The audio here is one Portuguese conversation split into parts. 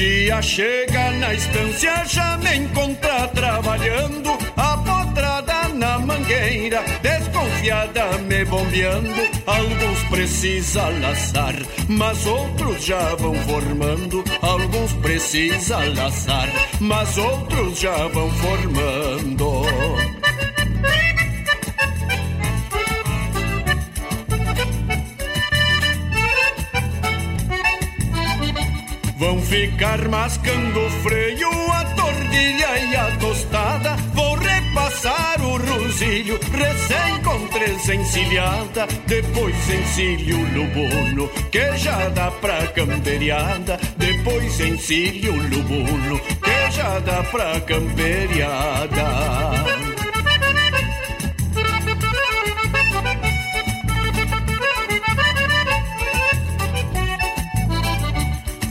dia chega na estância, já me encontra trabalhando, apotrada na mangueira, desconfiada me bombeando. Alguns precisa laçar, mas outros já vão formando. Alguns precisa laçar, mas outros já vão formando. Vão ficar mascando o freio, a tordilha o rosilho, recém com três encilhada. Depois encilho lubuno, que já dá pra camperiada. Depois encilho lubuno, que já dá pra camperiada.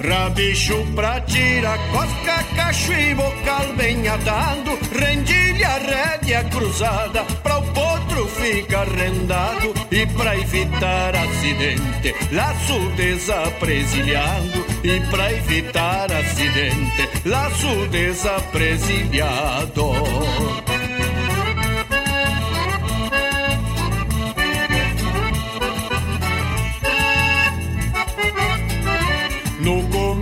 Rabicho pra tirar cosca, cacho e bocal bem atado Rendilha, rédea cruzada Pra o potro ficar rendado E pra evitar acidente Laço desapresilhado E pra evitar acidente Laço desapresilhado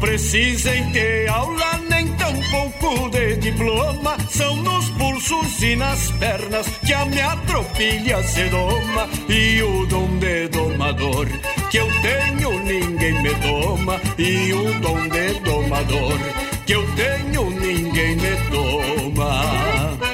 Precisem ter aula, nem tampouco de diploma. São nos pulsos e nas pernas que a minha tropilha se doma. E o dom de domador que eu tenho, ninguém me toma. E o dom de domador que eu tenho, ninguém me toma.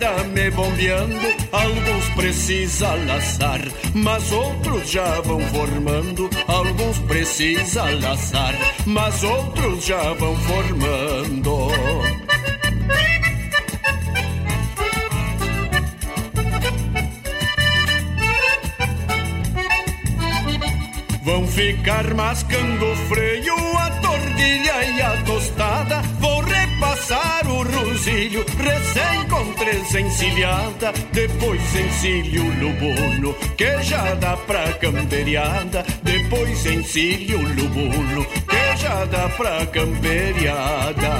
Desconfiada me bombeando. Alguns precisa laçar, mas outros já vão formando. Alguns precisa laçar, mas outros já vão formando. Vão ficar mascando o freio, a tordilha e a o rosilho, recém com três encilhada. Depois encilho o lubuno, que já dá pra camperiada. Depois encilho o lubuno, que já dá pra camperiada.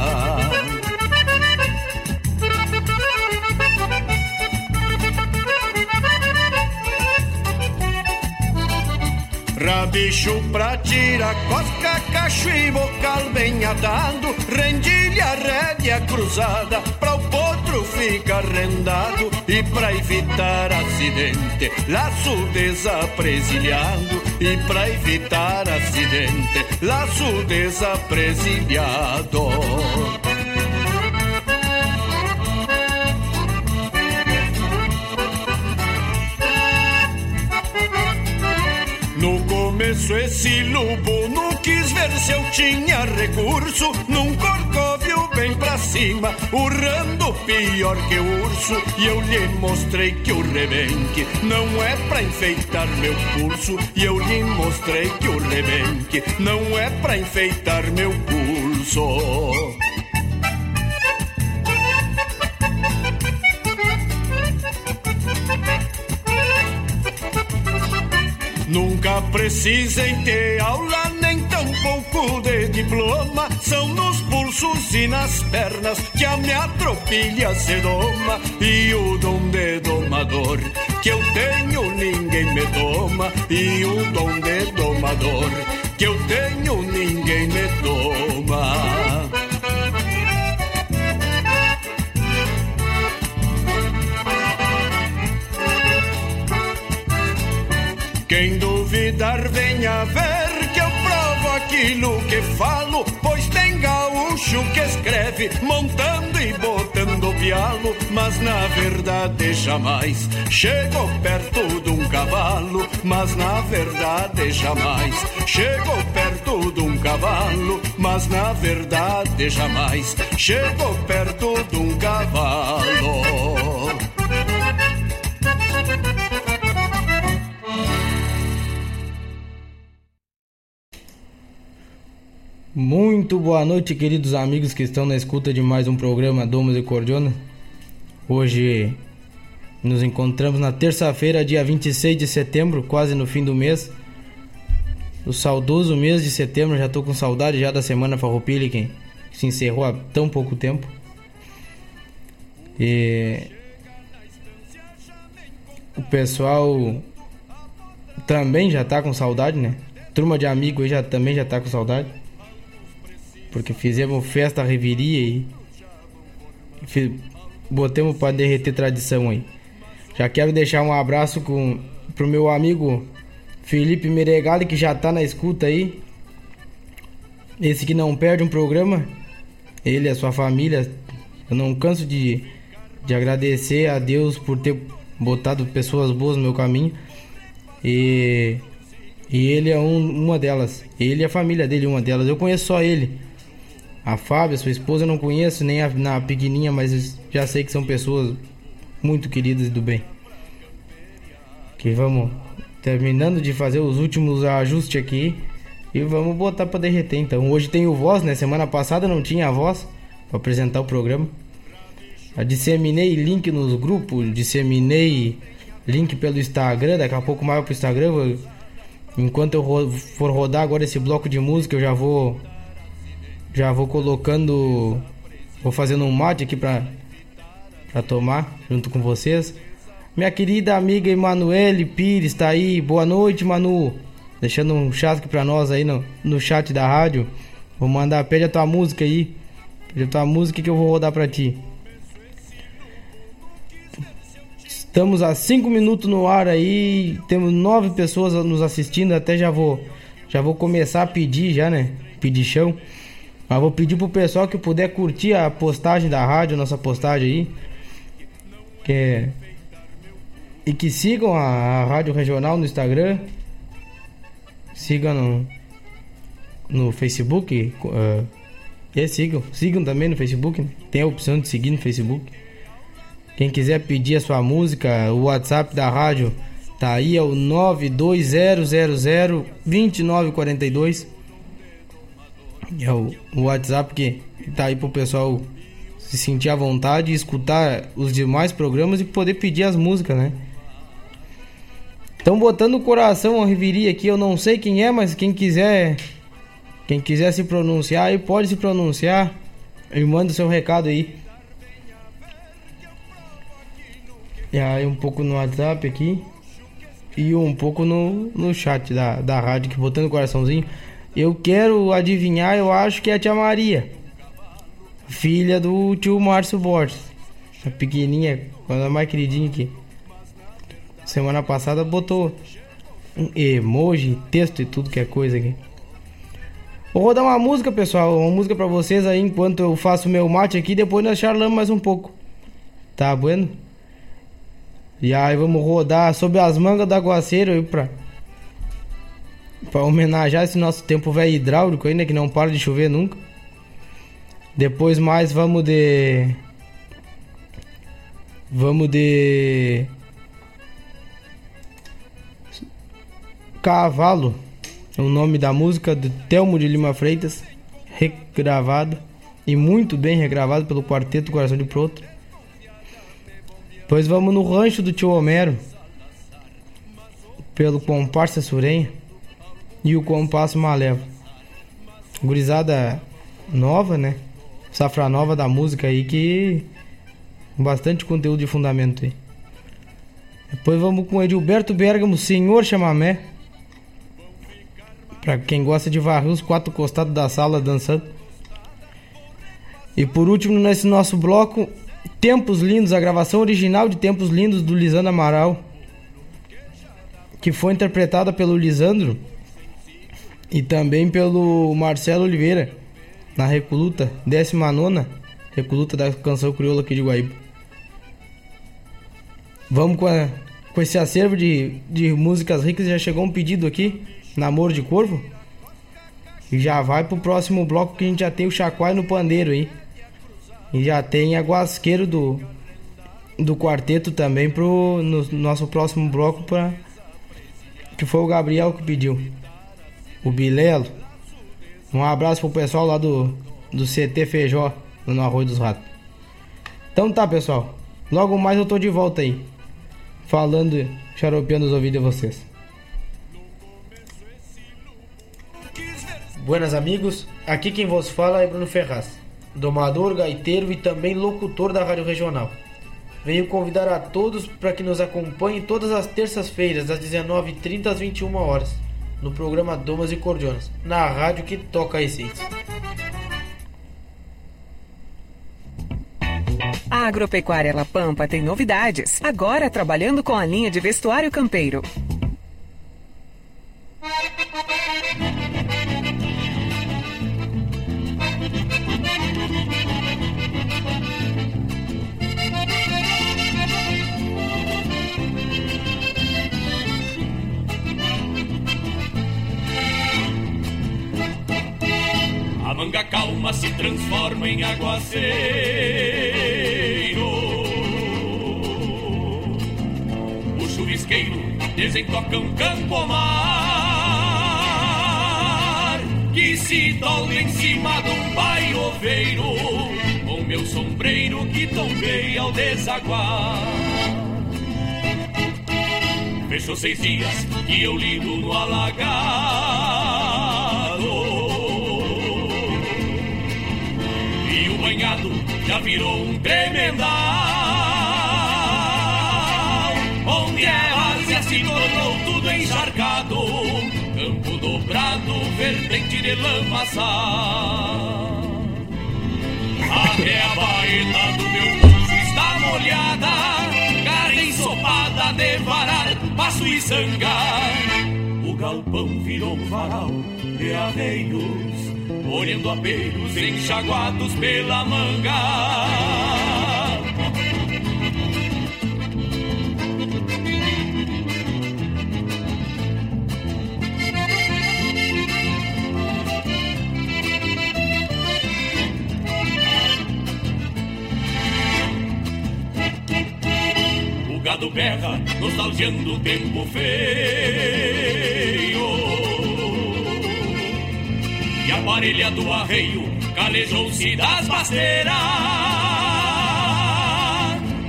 Rabicho pra tirar cosca, cacho e bocal bem atado, rendilha, rédea cruzada, pra o potro ficar rendado e pra evitar acidente, laço desapresilhado e pra evitar acidente, laço desapresilhado. No começo esse lobo não quis ver se eu tinha recurso. Num corcovio bem pra cima, urrando pior que o urso. E eu lhe mostrei que o rebenque não é pra enfeitar meu pulso E eu lhe mostrei que o rebenque não é pra enfeitar meu pulso Nunca precisem ter aula, nem tampouco de diploma. São nos pulsos e nas pernas que a minha tropilha se doma. E o dom de domador que eu tenho, ninguém me toma. E o dom de domador que eu tenho, ninguém me toma. Quem duvidar venha ver aquilo que falo, pois tem gaúcho que escreve montando e botando pialo, mas na verdade jamais chegou perto de um cavalo, mas na verdade jamais chegou perto de um cavalo, mas na verdade jamais chegou perto de um cavalo. Muito boa noite, queridos amigos que estão na escuta de mais um programa Domos e Cordiona. Hoje nos encontramos na terça-feira, dia 26 de setembro, quase no fim do mês. O saudoso mês de setembro, já tô com saudade já da semana Farroupilha que se encerrou há tão pouco tempo. E o pessoal também já tá com saudade, né? Turma de amigos já também já tá com saudade porque fizemos festa reviria e fiz, botamos para derreter tradição aí. Já quero deixar um abraço com pro meu amigo Felipe Meregali que já tá na escuta aí. Esse que não perde um programa, ele e a sua família. Eu não canso de, de agradecer a Deus por ter botado pessoas boas no meu caminho. E, e ele é um, uma delas. Ele e a família dele, uma delas. Eu conheço só ele. A Fábia, sua esposa, eu não conheço, nem a, na pequenininha, mas já sei que são pessoas muito queridas e do bem. Que vamos terminando de fazer os últimos ajustes aqui e vamos botar para derreter então. Hoje tem o voz, né? Semana passada não tinha a voz para apresentar o programa. Eu disseminei link nos grupos, disseminei link pelo Instagram, daqui a pouco mais pro Instagram. Enquanto eu for rodar agora esse bloco de música, eu já vou já vou colocando. Vou fazendo um mate aqui pra, pra tomar junto com vocês. Minha querida amiga Emanuele Pires tá aí. Boa noite, Manu. Deixando um chat aqui pra nós aí no, no chat da rádio. Vou mandar, pede a tua música aí. Pede a tua música que eu vou rodar pra ti. Estamos a 5 minutos no ar aí. Temos nove pessoas nos assistindo. Até já vou já vou começar a pedir já, né? Pedir chão. Mas vou pedir pro pessoal que puder curtir a postagem da rádio, nossa postagem aí. Que é... E que sigam a, a Rádio Regional no Instagram. Sigam no, no Facebook. Uh, e sigam. Sigam também no Facebook. Né? Tem a opção de seguir no Facebook. Quem quiser pedir a sua música, o WhatsApp da rádio tá aí, é o 920002942. É o, o WhatsApp que tá aí pro pessoal se sentir à vontade escutar os demais programas e poder pedir as músicas, né? Estão botando o coração a reviria aqui, eu não sei quem é, mas quem quiser quem quiser se pronunciar aí pode se pronunciar e manda o seu recado aí. E aí um pouco no WhatsApp aqui e um pouco no, no chat da, da rádio que botando o coraçãozinho. Eu quero adivinhar, eu acho que é a tia Maria. Filha do tio Márcio Borges. A pequenininha, quando a mais queridinha aqui. Semana passada botou um emoji, texto e tudo que é coisa aqui. Vou rodar uma música, pessoal. Uma música pra vocês aí enquanto eu faço meu mate aqui. Depois nós charlamos mais um pouco. Tá bueno? E aí vamos rodar sobre as mangas do aguaceiro aí pra, pra homenagear esse nosso tempo velho hidráulico ainda, que não para de chover nunca. Depois mais vamos de. Vamos de. Cavalo. É o nome da música do Telmo de Lima Freitas. Regravada. E muito bem regravado pelo Quarteto Coração de Proto. Depois vamos no rancho do tio Homero. Pelo Comparsa Surenha. E o Compasso Maleva. Gurizada nova, né? Safra nova da música aí que. Bastante conteúdo de fundamento aí. Depois vamos com Edilberto Bergamo, Senhor Chamamé. Pra quem gosta de varrer os quatro costados da sala dançando. E por último, nesse nosso bloco, Tempos Lindos, a gravação original de Tempos Lindos do Lisandro Amaral, que foi interpretada pelo Lisandro e também pelo Marcelo Oliveira na Recoluta, 19 Recoluta da canção crioula aqui de Guaíba. Vamos com, a, com esse acervo de, de músicas ricas. Já chegou um pedido aqui, Namoro de Corvo. E já vai pro próximo bloco que a gente já tem o Chacoalho no Pandeiro aí. E já tem a Guasqueiro do, do quarteto também pro no nosso próximo bloco para que foi o Gabriel que pediu. O Bilelo. Um abraço pro pessoal lá do, do CT Feijó, no Arroio dos Ratos. Então tá, pessoal. Logo mais eu tô de volta aí. Falando, xaropeando os ouvidos de vocês. Buenas amigos, aqui quem vos fala é Bruno Ferraz domador, gaiteiro e também locutor da Rádio Regional. Venho convidar a todos para que nos acompanhem todas as terças-feiras, das 19h30 às 21 horas, no programa Domas e Cordionas, na rádio que toca a essência. A Agropecuária La Pampa tem novidades, agora trabalhando com a linha de vestuário campeiro. Manga calma se transforma em aguaceiro. O chuvisqueiro desentoca um campo mar que se dobra em cima de um baioveiro com meu sombreiro que tombei ao desaguar. Fechou seis dias que eu lido no alagar já virou um tremendal. Onde é várzea se tornou tudo encharcado, campo dobrado, vertente de lamaçal. Até a baeta do meu pulso está molhada, carne ensopada de varar, passo e sangar. O galpão virou um varal de arreios olhando apelos enxaguados pela manga. O gado berra, nostalgiando o tempo feio parelha do arreio calejou-se das basteiras.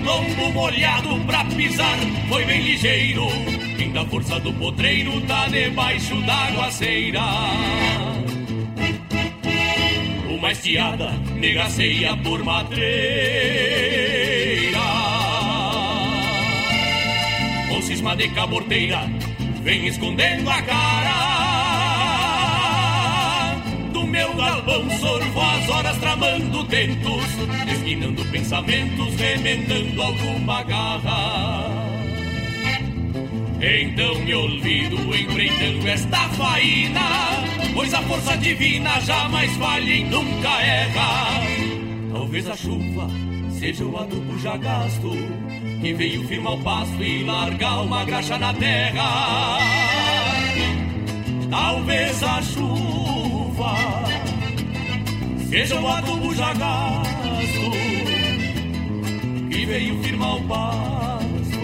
Lombo molhado pra pisar foi bem ligeiro. Quem da força do potreiro tá debaixo da aguaceira. Uma estiada negaceia por matreira. Com cisma de caborteira vem escondendo a cara vão sorvo as horas tramando tentos, esquinando pensamentos, remendando alguma garra. Então me olvido empreendendo esta faina, pois a força divina jamais falha e nunca erra. Talvez a chuva seja o adubo já gasto, que veio firmar o pasto e largar uma graxa na terra. Talvez a chuva seja o adubo já gasto, que veio firmar o pasto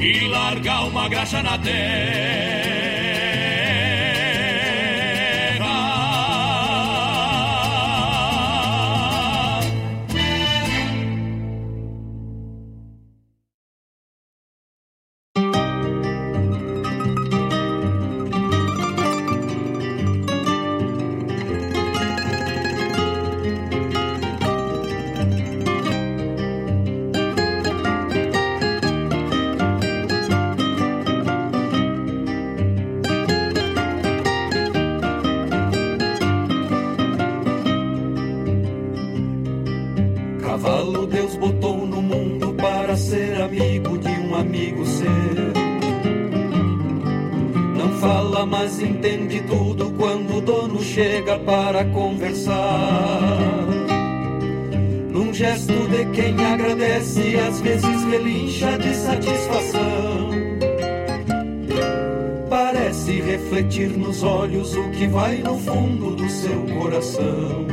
e largar uma graxa na terra. Gesto de quem agradece, às vezes relincha de satisfação. Parece refletir nos olhos o que vai no fundo do seu coração.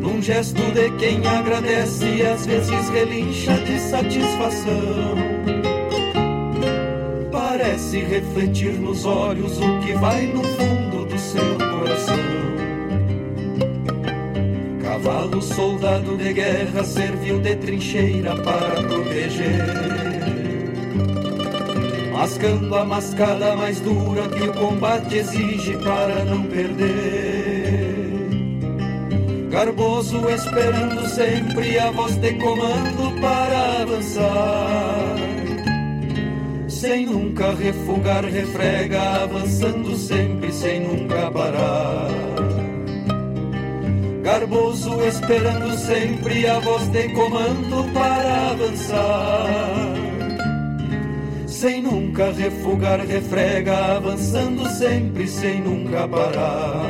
Num gesto de quem agradece, às vezes relincha de satisfação parece refletir nos olhos o que vai no fundo seu coração. Cavalo soldado de guerra serviu de trincheira para proteger. Mascando a mascada mais dura que o combate exige para não perder. Garboso esperando sempre a voz de comando para avançar sem nunca refugar, refrega, avançando sempre, sem nunca parar. Garboso esperando sempre a voz de comando para avançar. Sem nunca refugar, refrega, avançando sempre, sem nunca parar.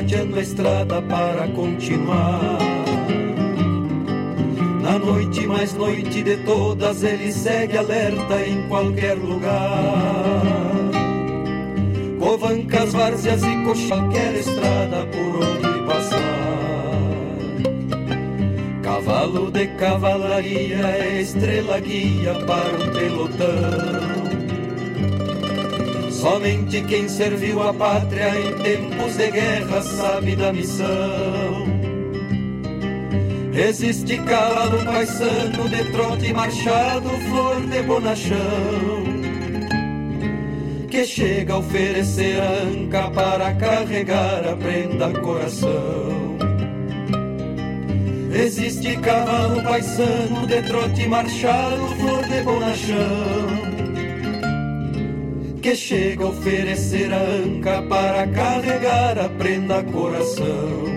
Olfateando a estrada para continuar. Na noite mais noite de todas, ele segue alerta em qualquer lugar. Covancas, várzeas e coxa, qualquer estrada por onde passar. Cavalo de cavalaria é estrela guia para o pelotão. Somente quem serviu a pátria em tempos de guerra sabe da missão. Resiste cavalo paisano de trote marchado, flor de bonachão. Que chega a oferecer anca para carregar a prenda coração. Resiste cavalo paisano de trote marchado, flor de bonachão que chega a oferecer a anca para carregar a prenda coração.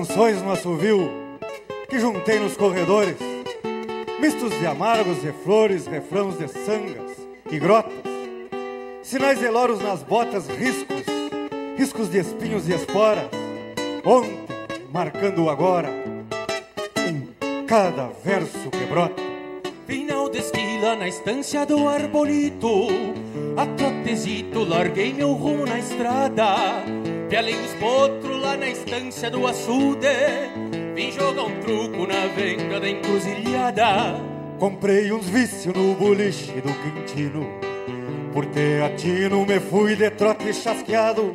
Canções no assovio que juntei nos corredores, mistos de amargos de flores, refrãos de sangas e grotas, sinais de loros nas botas, riscos, riscos de espinhos e esporas, ontem marcando o agora, em cada verso que brota. Final de esquila na estância do arbolito, a trotezito larguei meu rumo na estrada Pialei os potros lá na estância do açude. Vim jogar um truco na venda da encruzilhada. Comprei uns vícios no boliche do Quintino. Por ter atino me fui de trote chasqueado.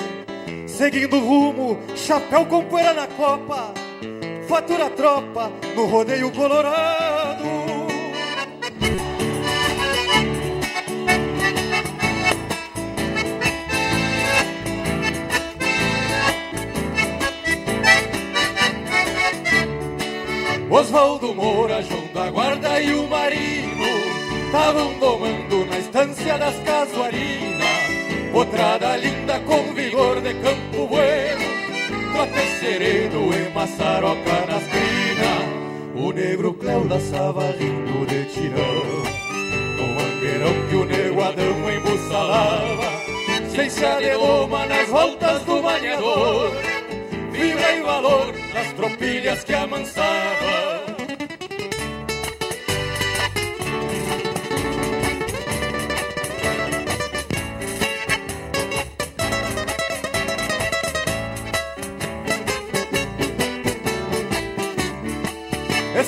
Seguindo o rumo, chapéu com poeira na copa. Fatura tropa no rodeio colorado Osvaldo Moura, João da Guarda e o Marino Estavam domando na estância das casuarinas. Potrada linda com vigor de campo bueno Trote sereno e maçaroca nas crinas. O negro Cléo laçava rindo de tirão. No mangueirão que o nego Adão embussalava Ciência de loma nas voltas do maniador Vibra e valor nas tropilhas que amansava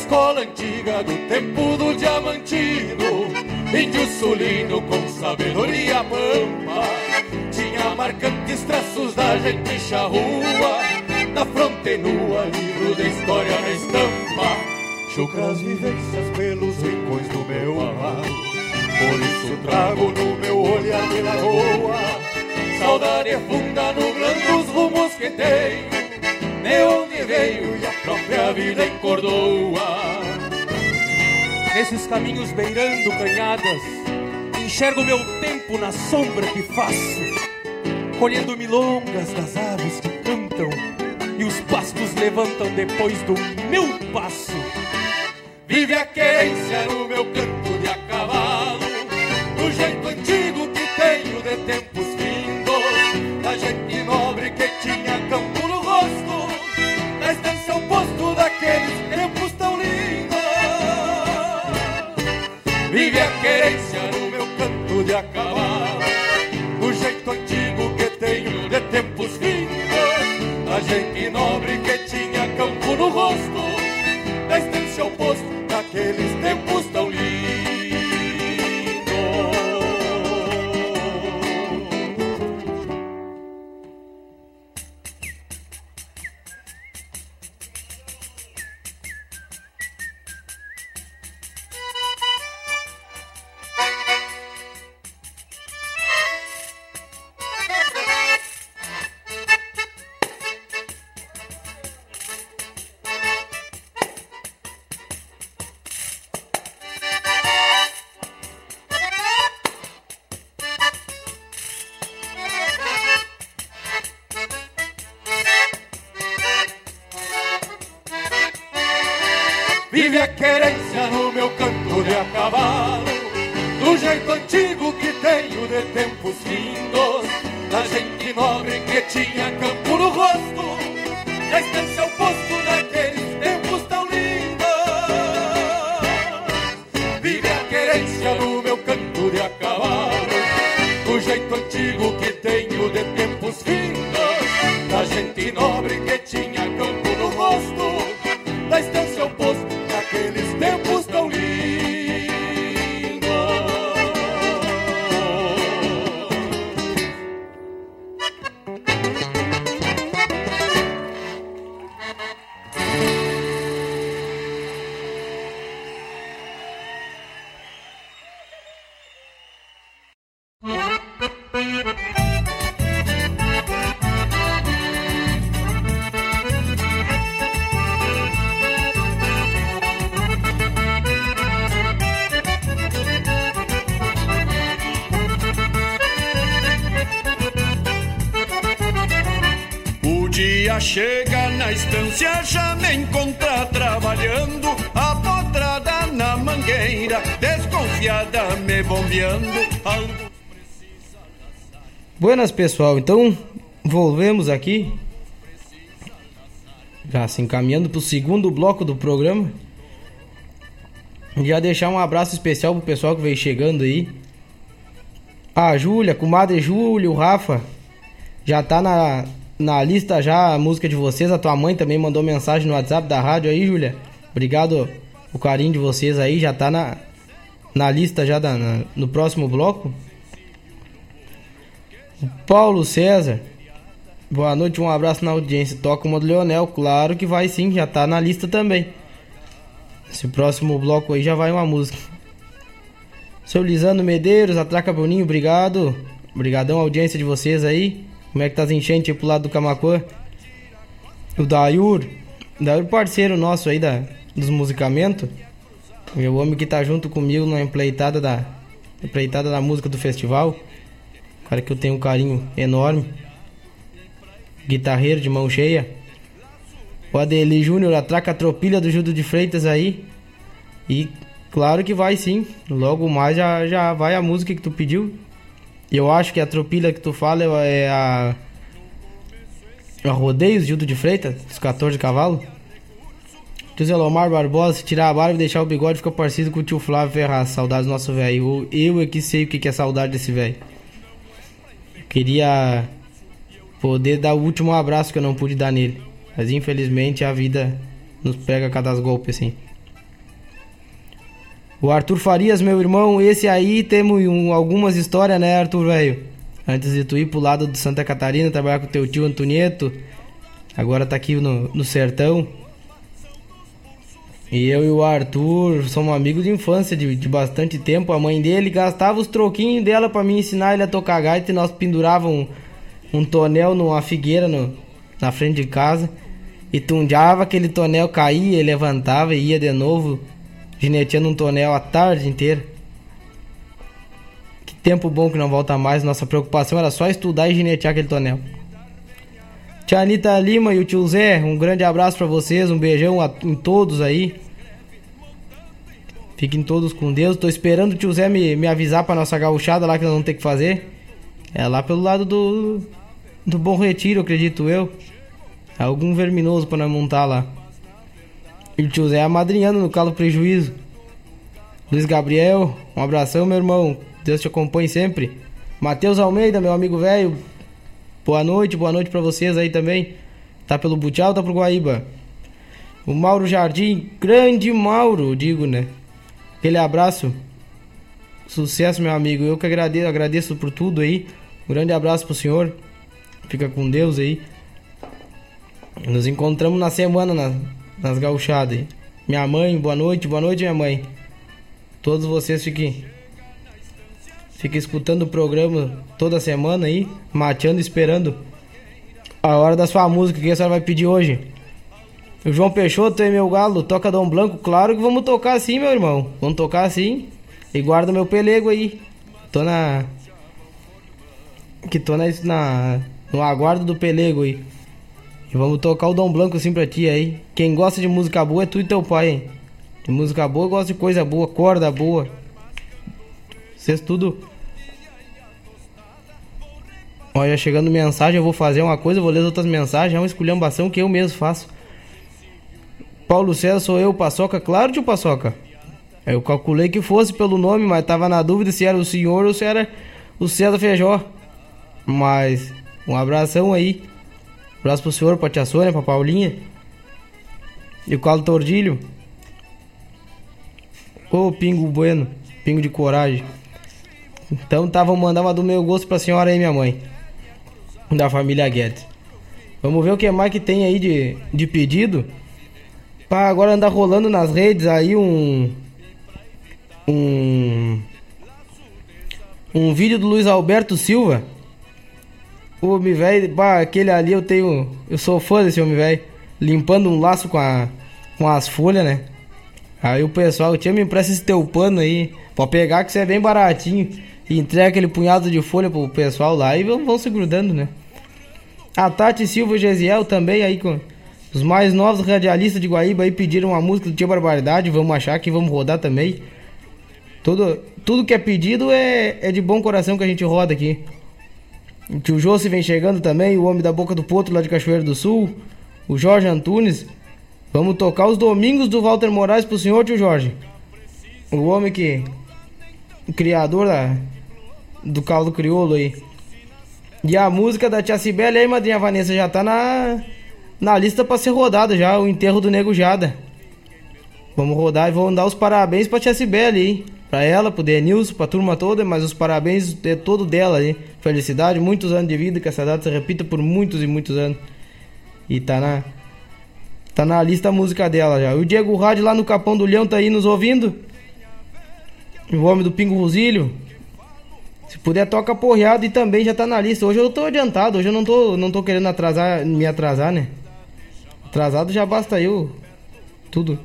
escola antiga do tempo do diamantino, índio sulino com sabedoria pampa. Tinha marcantes traços da gente charrua, na fronte nua, livro de história na estampa. Chucras vivências pelos rincões do meu amado, por isso trago no meu olhar de lagoa. Saudade funda nublando os rumos que tenho de onde veio e a própria vida encordoa. Nesses caminhos beirando canhadas, enxergo meu tempo na sombra que faço, colhendo milongas das aves que cantam e os pastos levantam depois do meu passo. Vive a querência no meu canto de a cavalo, do jeito antigo que tenho de tempos vindos, da gente nobre que tinha campo no rosto posto daqueles tempos tão lindos. Vive a querência no meu canto de acabar, do Algo Buenas, pessoal. Então, volvemos aqui. Já se encaminhando para o segundo bloco do programa. Já deixar um abraço especial pro pessoal que veio chegando aí. A Júlia, comadre Júlia, o Rafa. Já tá na, na lista já a música de vocês. A tua mãe também mandou mensagem no WhatsApp da rádio aí, Júlia. Obrigado o carinho de vocês aí. Já tá na, na lista já da, na, no próximo bloco. Paulo César. Boa noite, um abraço na audiência. Toca uma do Leonel, claro que vai sim, já tá na lista também. Esse próximo bloco aí já vai uma música. Seu Lisandro Medeiros, Atraca Bruninho, obrigado. Obrigadão audiência de vocês aí. Como é que tá as enchentes pro lado do Camacuã? O Dayur. Dayur parceiro nosso aí da, dos musicamentos. Meu homem que tá junto comigo na empleitada da, empleitada da música do festival. Cara que eu tenho um carinho enorme. Guitarreiro de mão cheia. O Adeli Júnior atraca a tropilha do Judo de Freitas aí. E claro que vai sim. Logo mais já, já vai a música que tu pediu. Eu acho que a tropilha que tu fala é a. A Rodeios Judo de Freitas, dos 14 cavalos. José Lomar Barbosa, tirar a barba e deixar o bigode, fica parecido com o tio Flávio Ferraz. Saudades do nosso velho. Eu é que sei o que é saudade desse velho. Queria poder dar o último abraço que eu não pude dar nele. Mas infelizmente a vida nos pega cada golpe assim. O Arthur Farias, meu irmão, esse aí temos um, algumas histórias, né, Arthur, velho? Antes de tu ir pro lado de Santa Catarina, trabalhar com teu tio Antonieto. Agora tá aqui no, no sertão. E eu e o Arthur somos amigos de infância de, de bastante tempo. A mãe dele gastava os troquinhos dela para me ensinar ele a tocar gaita e nós pendurávamos um, um tonel numa figueira no, na frente de casa. E tundiava aquele tonel, caía, levantava e ia de novo, gineteando um tonel a tarde inteira. Que tempo bom que não volta mais. Nossa preocupação era só estudar e ginetear aquele tonel. Tia Anitta Lima e o tio Zé, um grande abraço para vocês, um beijão a, em todos aí. Fiquem todos com Deus. Tô esperando o tio Zé me, me avisar pra nossa gauchada lá que nós vamos ter que fazer. É lá pelo lado do, do Bom Retiro, acredito eu. Algum verminoso pra nós montar lá. E o tio Zé amadrinhando no calo prejuízo. Luiz Gabriel, um abração, meu irmão. Deus te acompanhe sempre. Matheus Almeida, meu amigo velho. Boa noite, boa noite para vocês aí também. Tá pelo Butial, tá pro Guaíba. O Mauro Jardim, grande Mauro, digo, né? Aquele abraço. Sucesso, meu amigo. Eu que agradeço, agradeço por tudo aí. Um grande abraço pro senhor. Fica com Deus aí. Nos encontramos na semana na, nas gauchadas aí. Minha mãe, boa noite, boa noite, minha mãe. Todos vocês fiquem Fica escutando o programa toda semana aí, mateando, esperando a hora da sua música que a senhora vai pedir hoje. O João Peixoto é meu galo, toca Dom Blanco, claro que vamos tocar assim, meu irmão. Vamos tocar assim. E guarda meu pelego aí. Tô na. Que tô na, na. No aguardo do pelego aí. E vamos tocar o Dom Blanco assim pra ti aí. Quem gosta de música boa é tu e teu pai, hein? De música boa gosta de coisa boa, corda boa. Vocês tudo. Olha, chegando mensagem, eu vou fazer uma coisa, vou ler as outras mensagens. É uma esculhambação que eu mesmo faço. Paulo César, sou eu, Paçoca? Claro, tio Paçoca. Eu calculei que fosse pelo nome, mas tava na dúvida se era o senhor ou se era o César Feijó. Mas, um abração aí. Um abraço pro senhor, pra tia Sônia, pra Paulinha. E o Carlos Tordilho. Ô, pingo bueno, pingo de coragem. Então tá, vou mandar uma do meu gosto pra senhora aí, minha mãe. Da família Guedes. Vamos ver o que mais que tem aí de, de pedido. Pra agora andar rolando nas redes aí um. Um. Um vídeo do Luiz Alberto Silva. O homem velho, aquele ali eu tenho. Eu sou fã desse homem velho. Limpando um laço com, a, com as folhas, né? Aí o pessoal, tinha me empresta esse teu pano aí. Pode pegar que você é bem baratinho. E entrega aquele punhado de folha pro pessoal lá e vão, vão se grudando, né? A Tati Silva e Gesiel também aí com os mais novos radialistas de Guaíba aí pediram uma música do Tia Barbaridade, vamos achar que vamos rodar também. Tudo, tudo que é pedido é, é de bom coração que a gente roda aqui. O tio Jossi vem chegando também, o homem da boca do potro lá de Cachoeiro do Sul, o Jorge Antunes. Vamos tocar os domingos do Walter Moraes pro senhor, tio Jorge. O homem que. O criador da, do caldo crioulo aí. E a música da Tia Cibele aí, madrinha Vanessa, já tá na, na lista pra ser rodada já, o enterro do Nego Jada. Vamos rodar e vamos dar os parabéns pra Tia Cibele aí. Pra ela, pro Denilson, pra turma toda, mas os parabéns é todo dela aí. Felicidade, muitos anos de vida, que essa data se repita por muitos e muitos anos. E tá na. Tá na lista a música dela já. O Diego Rádio lá no Capão do Leão tá aí nos ouvindo. O homem do Pingo Rosílio. Se puder, toca porreado e também já tá na lista. Hoje eu tô adiantado, hoje eu não tô, não tô querendo atrasar, me atrasar, né? Atrasado já basta eu. Tudo.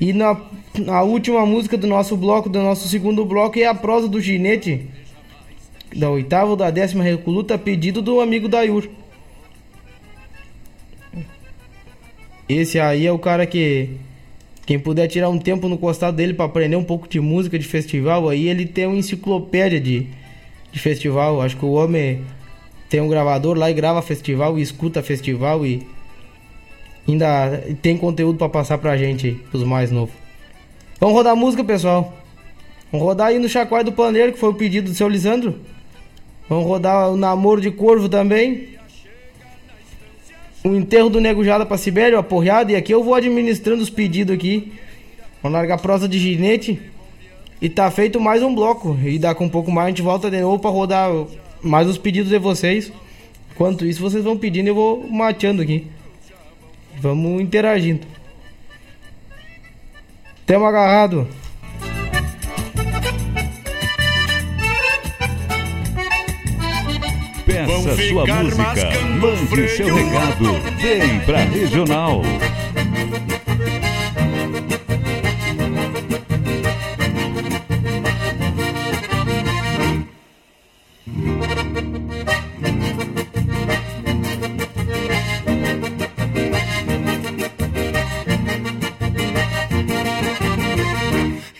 E na, na última música do nosso bloco, do nosso segundo bloco, é a prosa do ginete. Da oitava ou da décima recoluta, pedido do amigo Dayur. Esse aí é o cara que. Quem puder tirar um tempo no costado dele para aprender um pouco de música de festival, aí ele tem uma enciclopédia de, de festival. Acho que o homem tem um gravador lá e grava festival e escuta festival e ainda tem conteúdo para passar pra gente, pros mais novos. Vamos rodar música, pessoal. Vamos rodar aí no Chacoalho do Paneiro, que foi o pedido do seu Lisandro. Vamos rodar o Namoro de Corvo também. O enterro do Nego Jada pra Sibério, aporreado. E aqui eu vou administrando os pedidos aqui. Vamos largar prosa de ginete. E tá feito mais um bloco. E daqui um pouco mais a gente volta de novo pra rodar mais os pedidos de vocês. Enquanto isso, vocês vão pedindo e eu vou mateando aqui. Vamos interagindo. Tamo agarrado. Peça sua música, mande seu recado, vem pra Regional.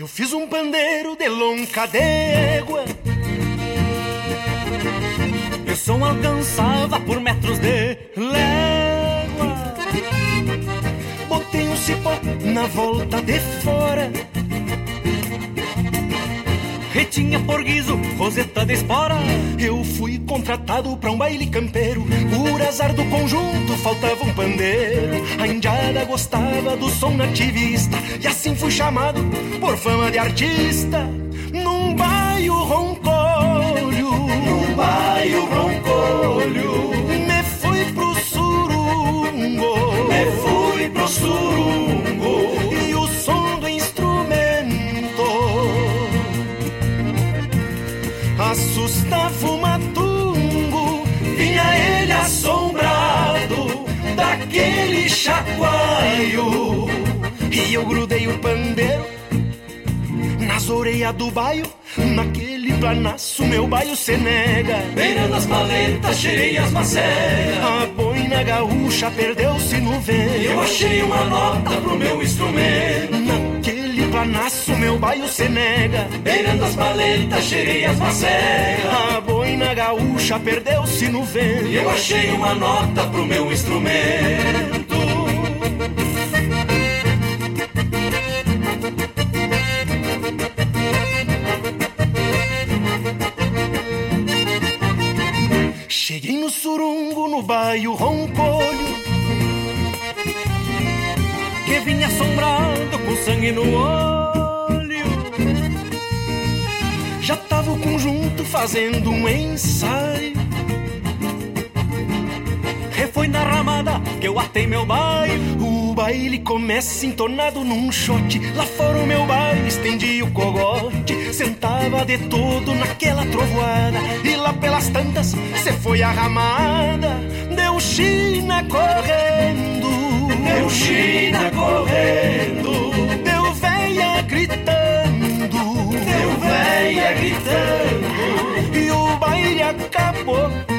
Eu fiz um pandeiro de lonca d'égua alcançava por metros de légua. Botei um cipó na volta de fora. Retinha por guiso, roseta de espora. Eu fui contratado pra um baile campeiro. Por azar do conjunto faltava um pandeiro. A indiada gostava do som nativista. E assim fui chamado por fama de artista E eu grudei o pandeiro nas orelhas do baio, naquele planaço meu baio se nega. Beirando as paletas, cheirei as macegas. A boina gaúcha perdeu-se no vento. Eu achei uma nota pro meu instrumento. Naquele planaço meu baio se nega. Beirando as paletas, cheirei as macegas. A boina gaúcha perdeu-se no vento. Eu achei uma nota pro meu instrumento. Surungo, no baio roncolho Que vinha assombrado com sangue no olho. Já tava o conjunto fazendo um ensaio. E foi na ramada que eu atei meu baile O baile começa entornado num shot. Lá fora o meu baile estendi o cogote. Sentava de todo naquela trovoada. E lá pelas tantas cê foi a ramada. Deu China correndo. Deu China correndo. Deu véia gritando. Deu véia gritando. E o baile acabou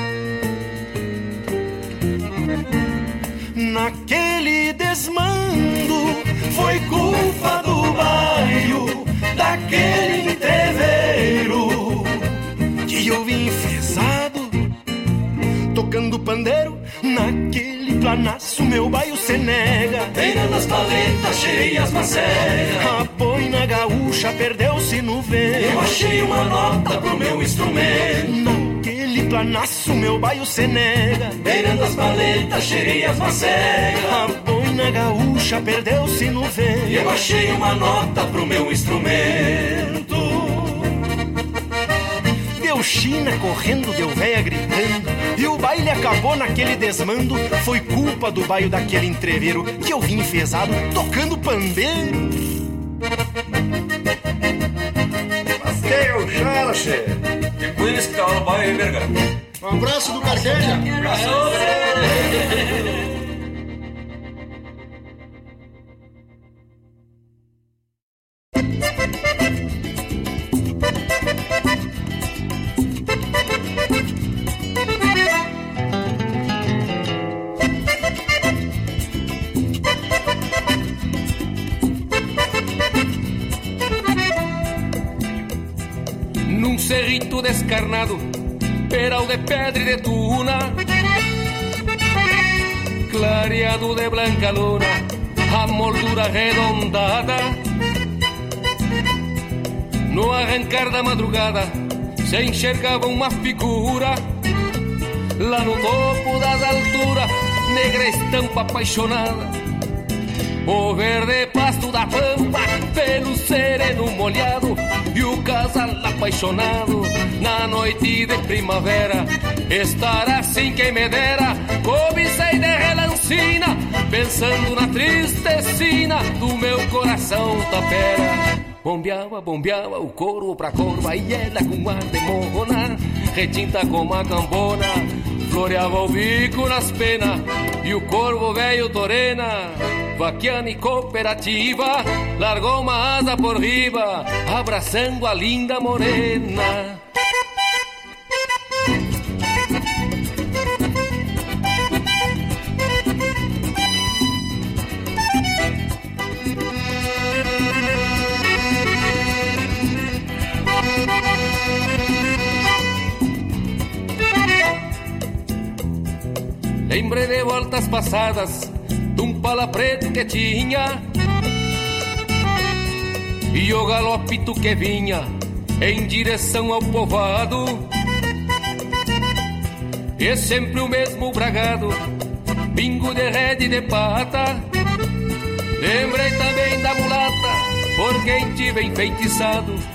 naquele desmando foi culpa do bairro, daquele entreveiro que eu vim enfesado, tocando pandeiro naquele planaço. Meu bairro se nega, beira das paletas cheias macegas. A boina gaúcha perdeu-se no vento. Eu achei uma nota pro meu instrumento Planaço meu baio se nega. Beirando as paletas cheias maceias. A boina gaúcha perdeu-se no vento. Eu achei uma nota pro meu instrumento. Deu China correndo, deu véia gritando E o baile acabou naquele desmando Foi culpa do baio daquele entreveiro Que eu vim enfesado tocando pandeiro Mas quem é o Jara, che? Que cuida que tá no baile, verga. Um abraço do Carqueja Num descarnado, peral de pedra e de tuna, clareado de blanca luna, a moldura arredondada. No arrancar da madrugada, se enxergava uma figura lá no topo das alturas, negra estampa apaixonada. O verde pasto da pampa, pelo sereno molhado o casal apaixonado na noite de primavera. Estar assim quem me dera, cobicei de relancina Pensando na tristecina do meu coração tapera Bombeava, bombeava o couro pra corva E ela com ar de morrona Retinta como a cambona Floreava o bico nas penas E o corvo velho torena Vaquiana e cooperativa Largou uma asa por riba Abraçando a linda morena. Lembrei de voltas passadas de um pala que tinha e o galopito que vinha em direção ao povoado. E sempre o mesmo bragado, bingo de rede de pata. Lembrei também da mulata, por quem tive enfeitiçado.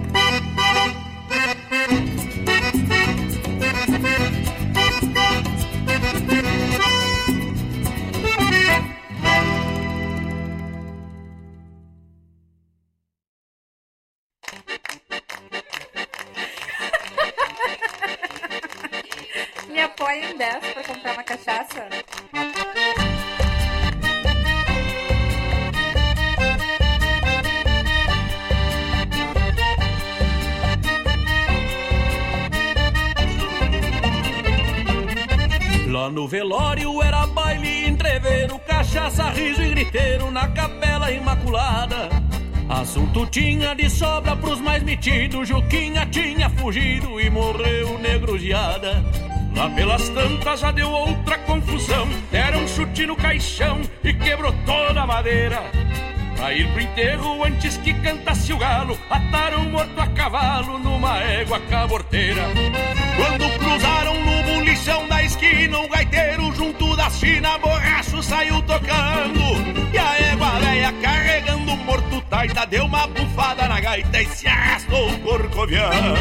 Metidos, Juquinha tinha fugido e morreu negruziada. Lá pelas tantas já deu outra confusão, deram um chute no caixão e quebrou toda a madeira. Pra ir pro enterro antes que cantasse o galo, ataram morto a cavalo numa égua caborteira. Quando cruzaram no bulichão da esquina, o gaiteiro junto da China, borracho saiu tocando. Taita, deu uma bufada na gaita e se arrastou corcoviando.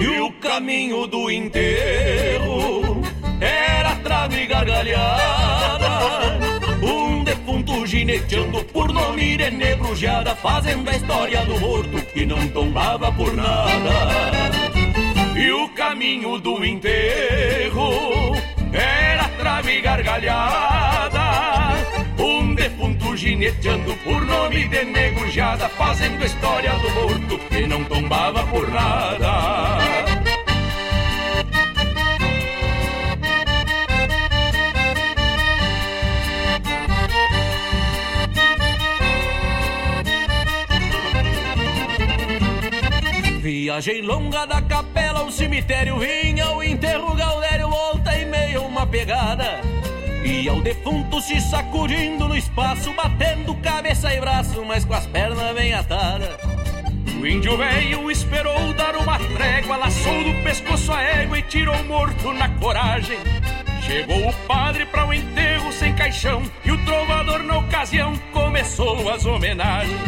E o caminho do enterro era trago e gargalhada. Um defunto gineteando por nome de negrujada, fazendo a história do morto que não tombava por nada. E o caminho do enterro era trave e gargalhada. Gineteando por nome de negrujada, fazendo história do morto que não tombava por nada. Viagem longa da capela ao cemitério vinha, o enterro Gaudério volta e meio uma pegada. E ao defunto se sacudindo no espaço, batendo cabeça e braço, mas com as pernas bem atadas. O índio velho esperou dar uma trégua, laçou do pescoço a égua e tirou morto na coragem. Chegou o padre para o enterro sem caixão e o trovador na ocasião começou as homenagens.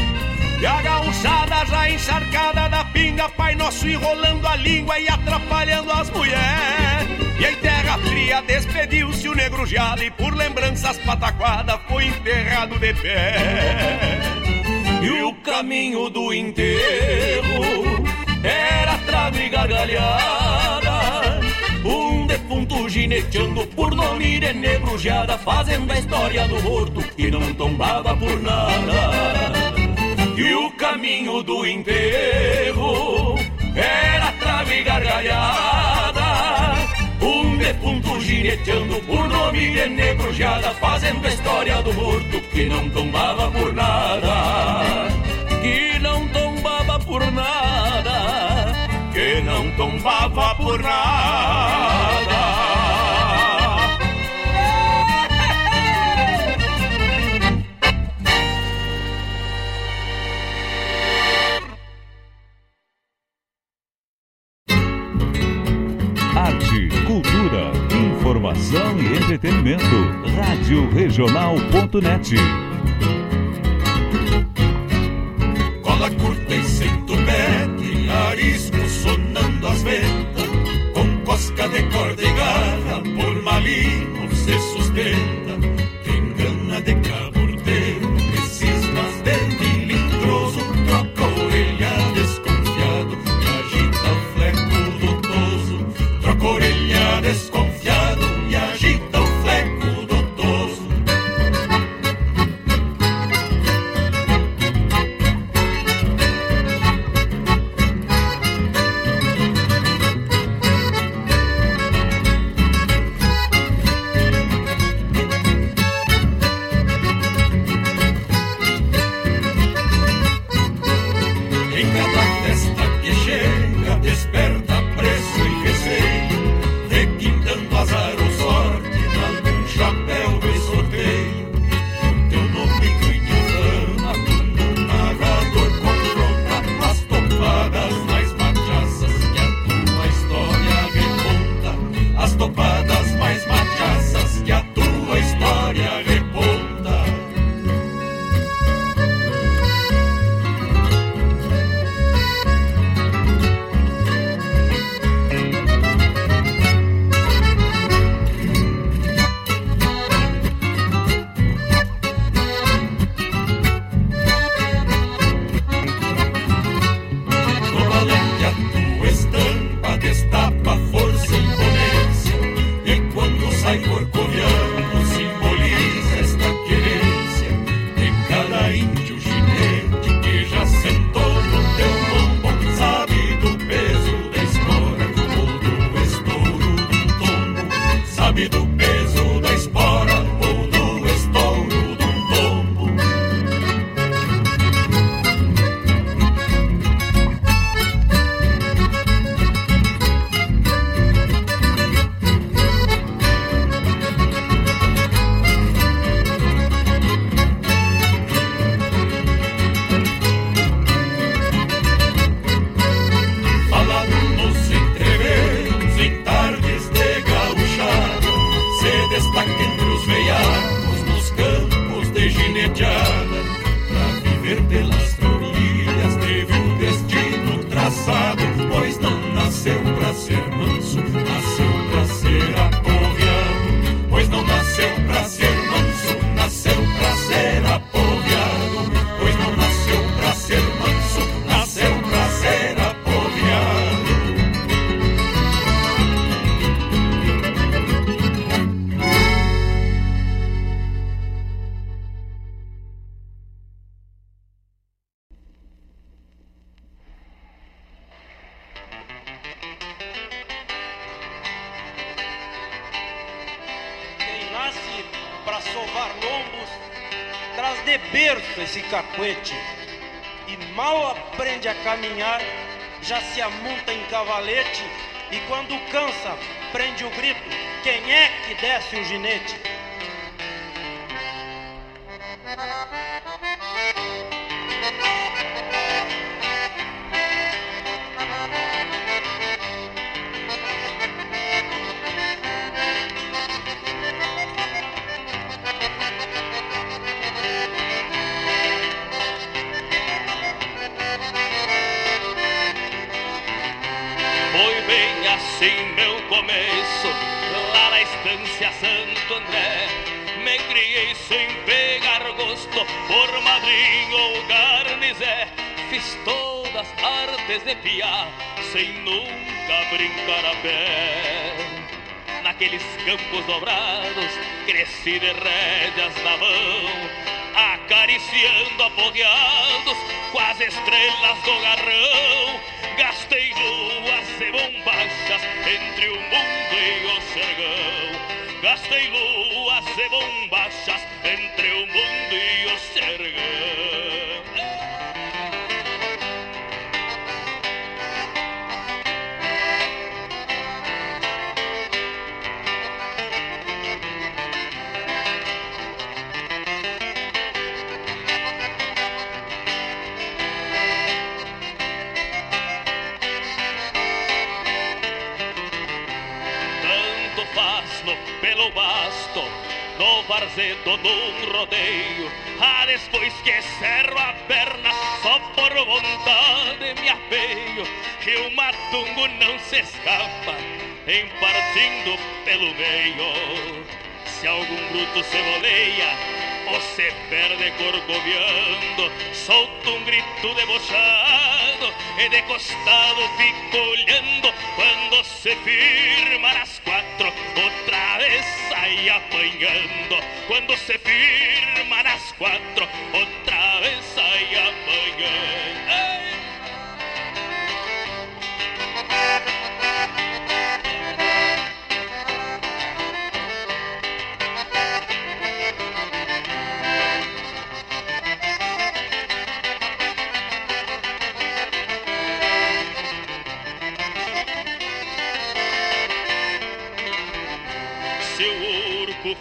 E a gauchada já encharcada da pinga, Pai Nosso enrolando a língua e atrapalhando as mulheres. E em terra fria despediu-se o negro jado e por lembranças pataquada foi enterrado de pé. E o caminho do enterro era trago e gargalhada. Um defunto gineteando por nome de negrujada, fazendo a história do morto que não tombava por nada. E o caminho do enterro era defunto gineteando por nome de negrujada, fazendo a história do morto que não tombava por nada. Que não tombava por nada. Que não tombava por nada. Informação e entretenimento. Rádio Regional.net.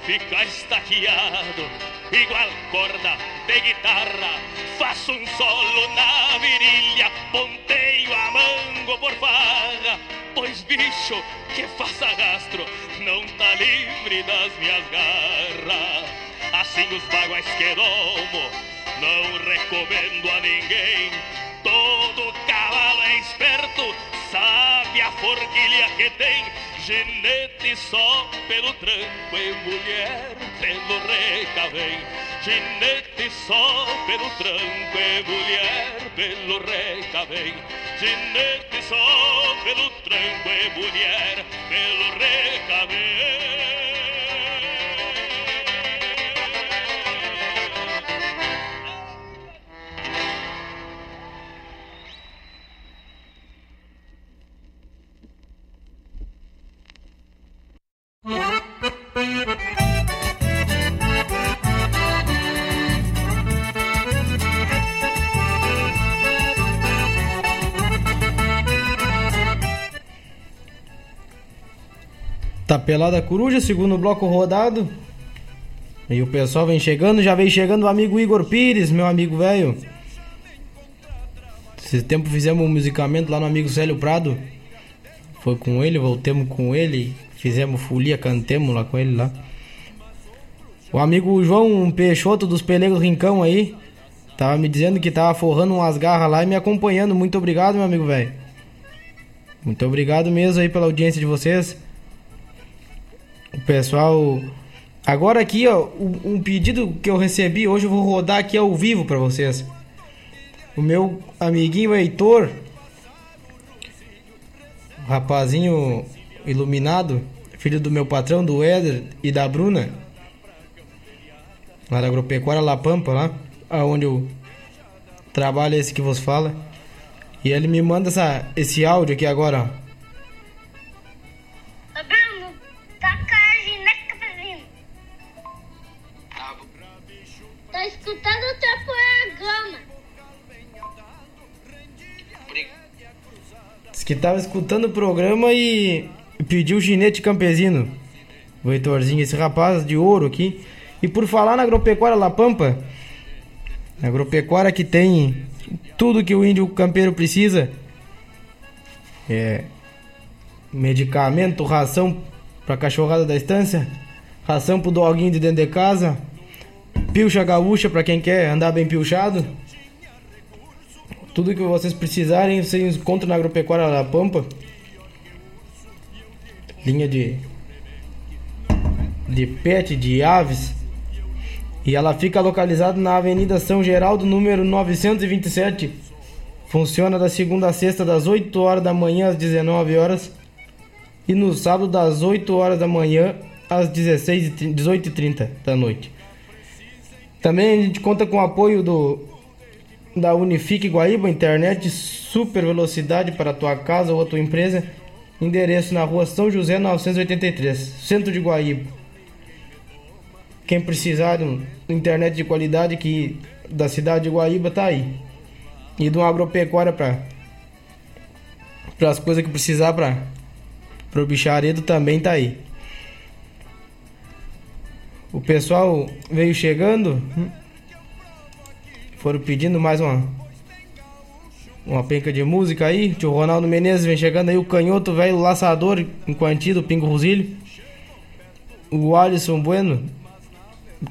fica estaqueado, igual corda de guitarra, faço um solo na virilha, ponteio a mango por farra, pois bicho que faça rastro não tá livre das minhas garras. Assim os baguais que domo, não recomendo a ninguém. Todo cavalo é esperto, sabe a forquilha que tem. Ginete só pelo tranco e mulher pelo recavém. Ginete só pelo tranco e mulher pelo recavém. Ginete só pelo tranco e mulher pelo recavém. Tá pelada a coruja, segundo bloco rodado. E o pessoal vem chegando, já vem chegando o amigo Igor Pires, meu amigo velho. Esse tempo fizemos um musicamento lá no amigo Célio Prado. Foi com ele, voltemos com ele, fizemos folia, cantemos lá com ele lá. O amigo João Peixoto dos Pelegos Rincão aí, tava me dizendo que tava forrando umas garras lá e me acompanhando. Muito obrigado, meu amigo velho. Muito obrigado mesmo aí pela audiência de vocês. O pessoal. Agora aqui, ó, um pedido que eu recebi hoje eu vou rodar aqui ao vivo pra vocês. O meu amiguinho Heitor, rapazinho iluminado, filho do meu patrão, do Éder e da Bruna, lá da Agropecuária La Pampa, lá, aonde eu trabalho esse que vos fala. E ele me manda essa, esse áudio aqui agora, ó. Que tava escutando o programa e pediu o ginete campesino. O Heitorzinho, esse rapaz de ouro aqui. E por falar na agropecuária La Pampa, agropecuária que tem tudo que o índio campeiro precisa. É medicamento, ração pra cachorrada da estância, ração pro doguinho de dentro de casa, pilcha gaúcha pra quem quer andar bem pilchado. Tudo que vocês precisarem, vocês encontram na Agropecuária La Pampa. Linha de de pet, de aves. E ela fica localizada na Avenida São Geraldo, número 927. Funciona da segunda a sexta, das 8 horas da manhã às 19 horas. E no sábado, das 8 horas da manhã às 16 18h30 da noite. Também a gente conta com o apoio do da Unifique Guaíba, internet super velocidade para tua casa ou tua empresa. Endereço na rua São José 983, centro de Guaíba. Quem precisar de internet de qualidade que da cidade de Guaíba tá aí. E de uma agropecuária para para as coisas que precisar para pro bicharedo também tá aí. O pessoal veio chegando, foram pedindo mais uma uma penca de música aí. O tio Ronaldo Menezes vem chegando aí, o canhoto velho laçador do Pingo Rosilho. O Alisson Bueno.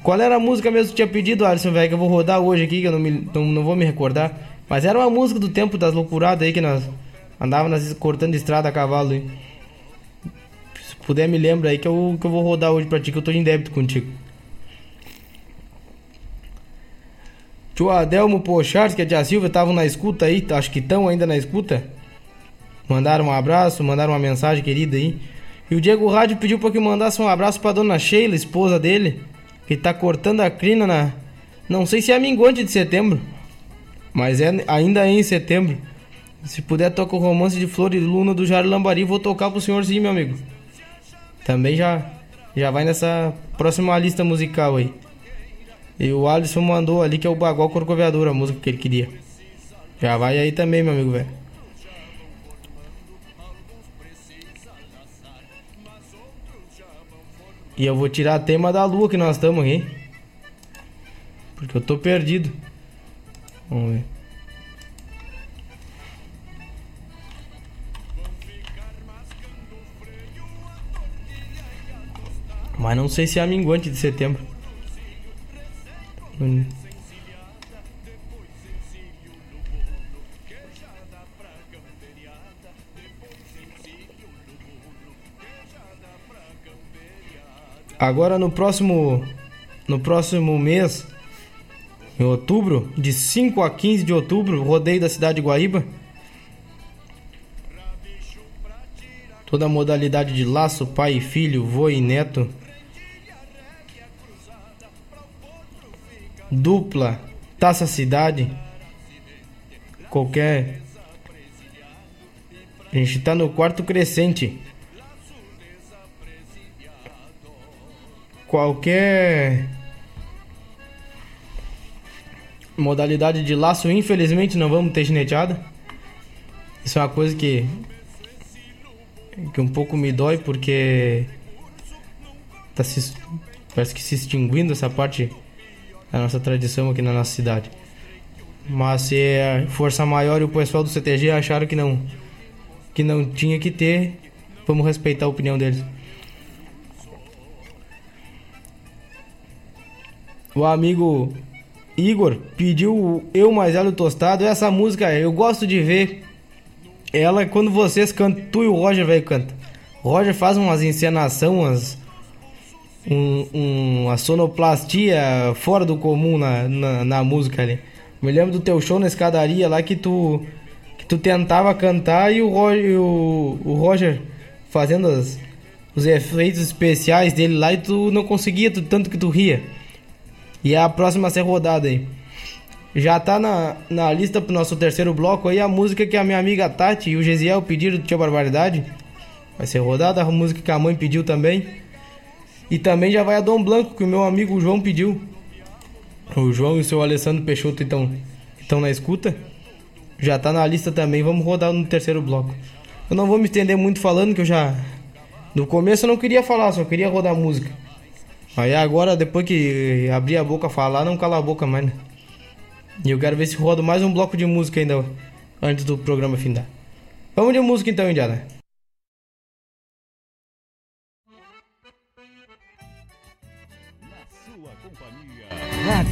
Qual era a música mesmo que tinha pedido, Alisson, velho? Que eu vou rodar hoje aqui, que eu não, me, não, não vou me recordar. Mas era uma música do tempo das loucuradas aí que nós andávamos cortando estrada a cavalo aí. Se puder, me lembra aí que eu, que eu vou rodar hoje pra ti, que eu tô em débito contigo. Tio Adelmo Pochars, que é de a Silva, estavam na escuta aí, acho que estão ainda na escuta. Mandaram um abraço, mandaram uma mensagem querida aí. E o Diego Rádio pediu para que eu mandasse um abraço para dona Sheila, esposa dele, que tá cortando a crina na. Não sei se é minguante de setembro, mas é ainda é em setembro. Se puder, toca o romance de Flor e Luna do Jair Lambari, vou tocar pro senhor sim, meu amigo. Também já, já vai nessa próxima lista musical aí. E o Alisson mandou ali que é o Bagual Corcoveador, a música que ele queria. Já vai aí também, meu amigo, velho. E eu vou tirar tema da lua que nós estamos aqui. Porque eu tô perdido. Vamos ver. Mas não sei se é a minguante de setembro. Agora no próximo no próximo mês, em outubro, de 5 a 15 de outubro, rodeio da cidade de Guaíba. Toda a modalidade de laço, pai e filho, vô e neto. Dupla, taça cidade. Qualquer. A gente tá no quarto crescente. qualquer modalidade de laço, infelizmente não vamos ter gineteada. Isso é uma coisa que que um pouco me dói porque tá se, parece que se extinguindo essa parte da nossa tradição aqui na nossa cidade. Mas se a força maior e o pessoal do CTG acharam que não que não tinha que ter, vamos respeitar a opinião deles. o amigo Igor pediu Eu Mais Ela Tostado. Essa música eu gosto de ver ela quando vocês cantam, tu e o Roger velho canta. Roger faz umas encenações, umas, um, um, uma sonoplastia fora do comum na, na, na, música ali. Me lembro do teu show na escadaria lá que tu, que tu tentava cantar e o Roger, o, o Roger fazendo as, os efeitos especiais dele lá e tu não conseguia, tu, tanto que tu ria. E é a próxima a ser rodada aí. Já tá na, na lista pro nosso terceiro bloco aí a música que a minha amiga Tati e o Gesiel pediram do Tia Barbaridade. Vai ser rodada a música que a mãe pediu também. E também já vai a Dom Blanco, que o meu amigo João pediu. O João e o seu Alessandro Peixoto estão, na escuta. Já tá na lista também, vamos rodar no terceiro bloco. Eu não vou me estender muito falando, que eu já. No começo eu não queria falar, só queria rodar música. Aí agora, depois que abrir a boca falar, não cala a boca mais, né? E eu quero ver se rodo mais um bloco de música ainda antes do programa findar. Vamos de música então, Indiana.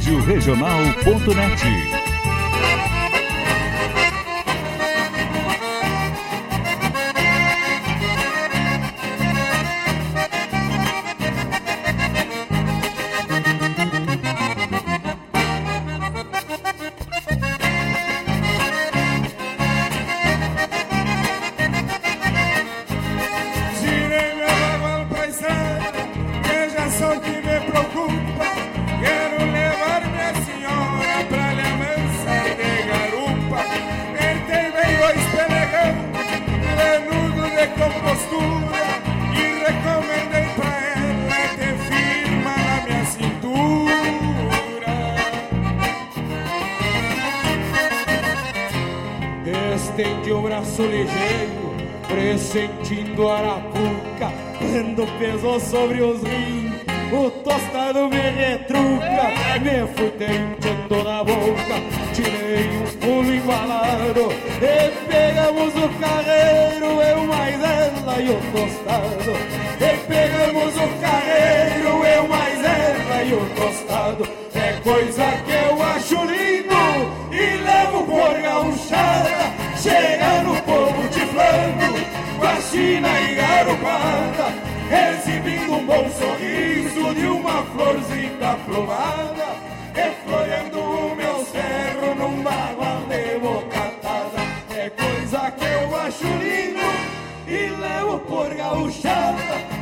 radioregional.net. Rádio Regional.net sentindo arapuca Quando pesou sobre os rins. O tostado me retruca Me fui tentando na boca. Tirei um pulo embalado E pegamos o carreiro Eu mais ela e o tostado. E pegamos o carreiro Eu mais ela e o tostado. É coisa que eu garopada, exibindo um bom sorriso de uma florzinha plumada, reflorando o meu cerro num bagual de bocatada. É coisa que eu acho lindo e levo por gauchada,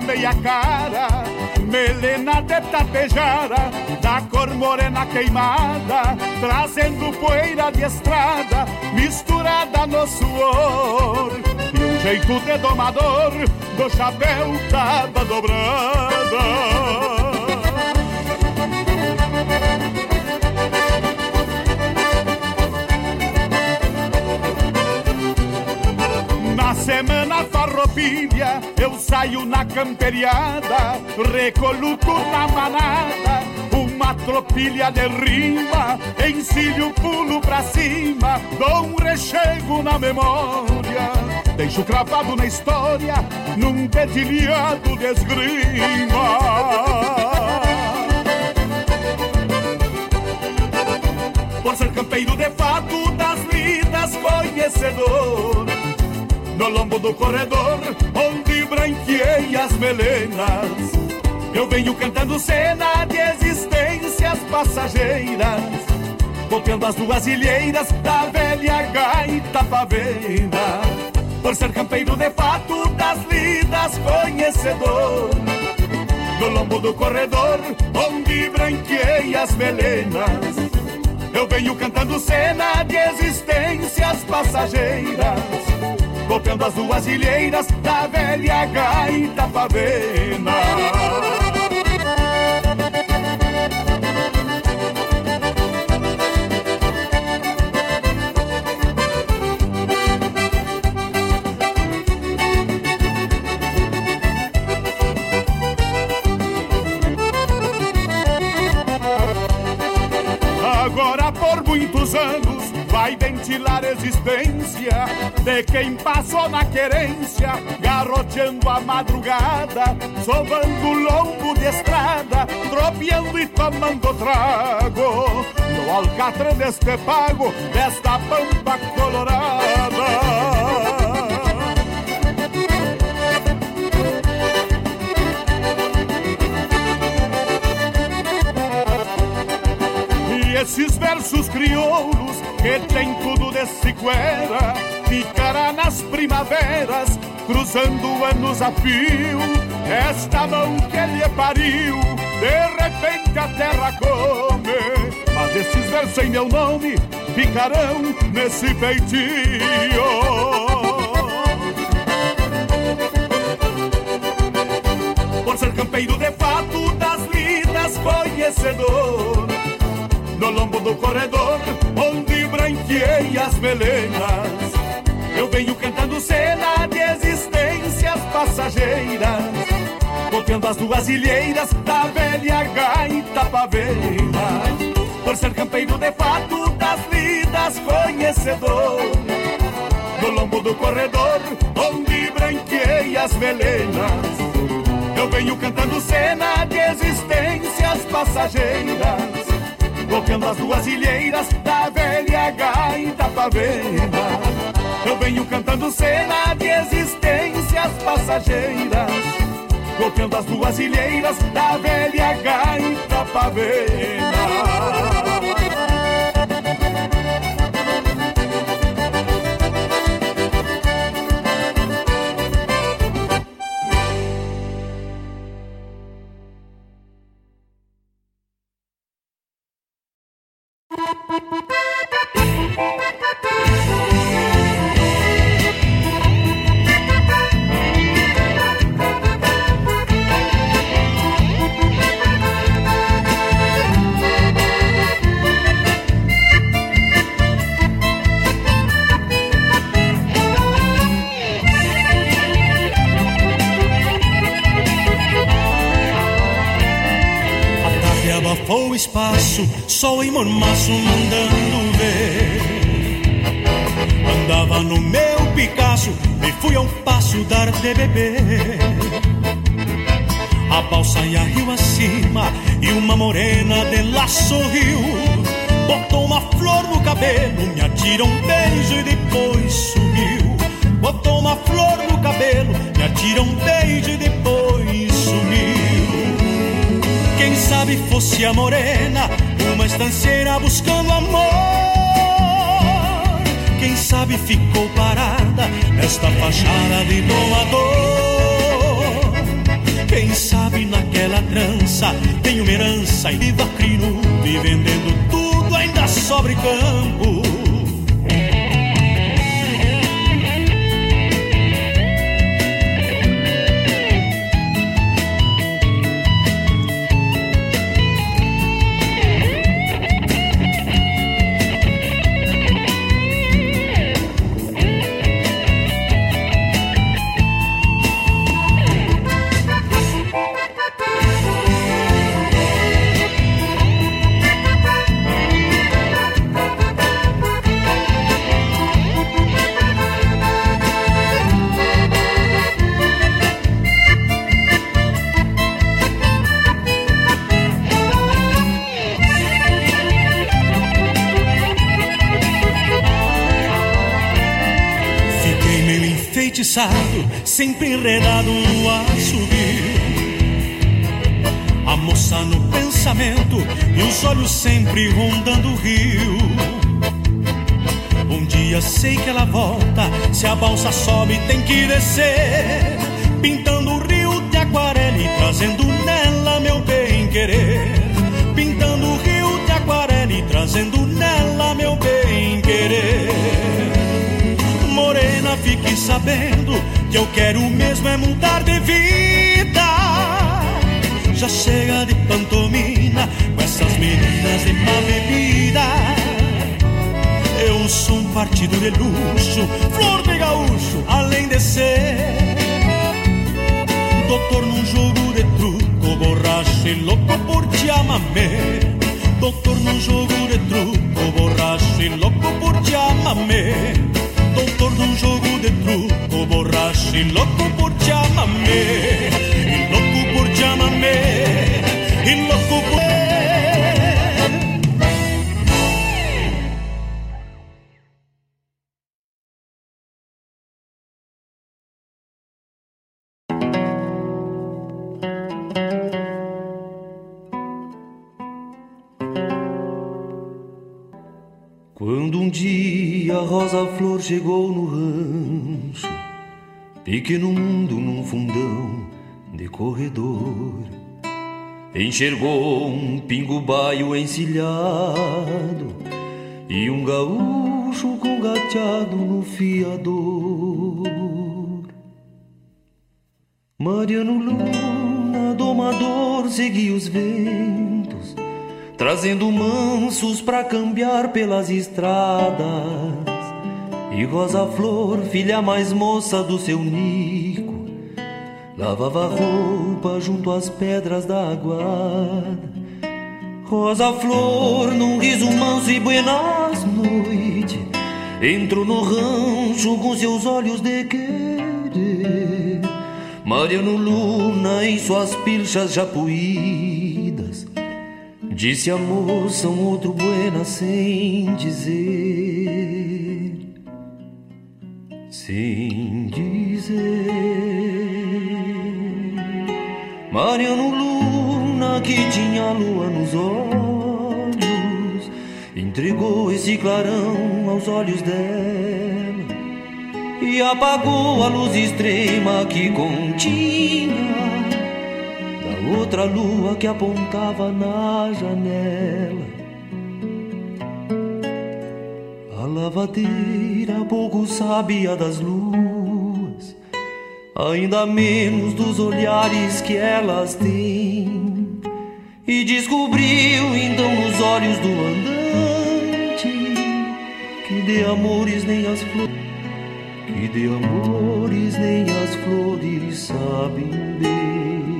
meia cara, melena de tapejara, da cor morena queimada, trazendo poeira de estrada, misturada no suor. E um jeito de domador, do chapéu cada dobrada. semana farroupilha saio na camperiada, recoluto na manada, uma tropilha de rima, encilho pulo pra cima, dou um rechego na memória, deixo cravado na história, num dedilhado de esgrima. Por ser campeiro de fato das lidas conhecedor no lombo do corredor, onde branqueei as melenas. Eu venho cantando cena de existências passageiras, copiando as duas ilheiras da velha gaita pavena. Por ser campeiro de fato das lidas conhecedor, no lombo do corredor, onde branqueei as melenas. Eu venho cantando cena de existências passageiras Golpeando as duas ilheiras da velha gaita pavena ventilar a existência de quem passou na querência, garroteando a madrugada, sovando lombo de estrada, tropeando e tomando trago, no alcatra deste pago, desta pampa colorada. esses versos crioulos que tem tudo de cicuera, ficará nas primaveras, cruzando anos a fio. Esta mão que lhe pariu, de repente a terra come. Mas esses versos em meu nome ficarão nesse feitio. Por ser campeiro de fato das lidas conhecedor no lombo do corredor, onde branqueei as melenas. Eu venho cantando cena de existências passageiras, copiando as duas ilheiras da velha gaita pavena. Por ser campeiro de fato das lidas conhecedor, no lombo do corredor, onde branqueei as melenas. Eu venho cantando cena de existências passageiras Golpeando as duas ilheiras da velha gaita pavena Eu venho cantando cena de existências passageiras Golpeando as duas ilheiras da velha gaita pavena sol em mormaço mandando ver. Andava no meu Picasso e fui ao passo dar de beber. A balsa ia rio acima e uma morena de lá sorriu. Botou uma flor no cabelo, me atira um beijo e depois sumiu. Botou uma flor no cabelo, me atira um beijo e depois sumiu. Quem sabe fosse a morena uma estanceira buscando amor. Quem sabe ficou parada nesta fachada de doador. Quem sabe naquela trança tem uma herança e viva crino e vendendo tudo ainda sobre campo. Sempre enredado no assobio. A moça no pensamento e os olhos sempre rondando o rio. Um dia sei que ela volta, se a balsa sobe tem que descer. Pintando o rio de aquarela e trazendo nela meu bem querer. Pintando o rio de aquarela e trazendo nela meu bem querer. Morena, fique sabendo que eu quero mesmo é mudar de vida. Já chega de pantomina com essas meninas de má bebida. Eu sou um partido de luxo, flor de gaúcho, além de ser. Doutor num jogo de truco, borracho e louco por te amamé. Doutor num jogo de truco, borracho e louco por te amamé. Doutor num jogo de truco, borracho e louco por te amamé. E louco por te amamé. E louco por Quando um dia a Rosa Flor chegou no rancho, pequeno mundo num fundão de corredor, enxergou um pingo baio encilhado e um gaúcho com gateado no fiador. Mariano Luna, domador, seguia os ventos trazendo mansos pra cambiar pelas estradas. E Rosa Flor, filha mais moça do seu Nico, lavava roupa junto às pedras da aguada. Rosa Flor, num riso manso e buenas noites, entrou no rancho com seus olhos de querer. Mariano Luna em suas pilchas já puídas Disse a moça um outro buena sem dizer, sem dizer. Mariano Luna que tinha lua nos olhos, entregou esse clarão aos olhos dela e apagou a luz extrema que continha outra lua que apontava na janela. Lavadeira pouco sabia das luas, ainda menos dos olhares que elas têm. E descobriu então nos olhos do andante que de amores nem as flores, que de amores nem as flores sabem bem.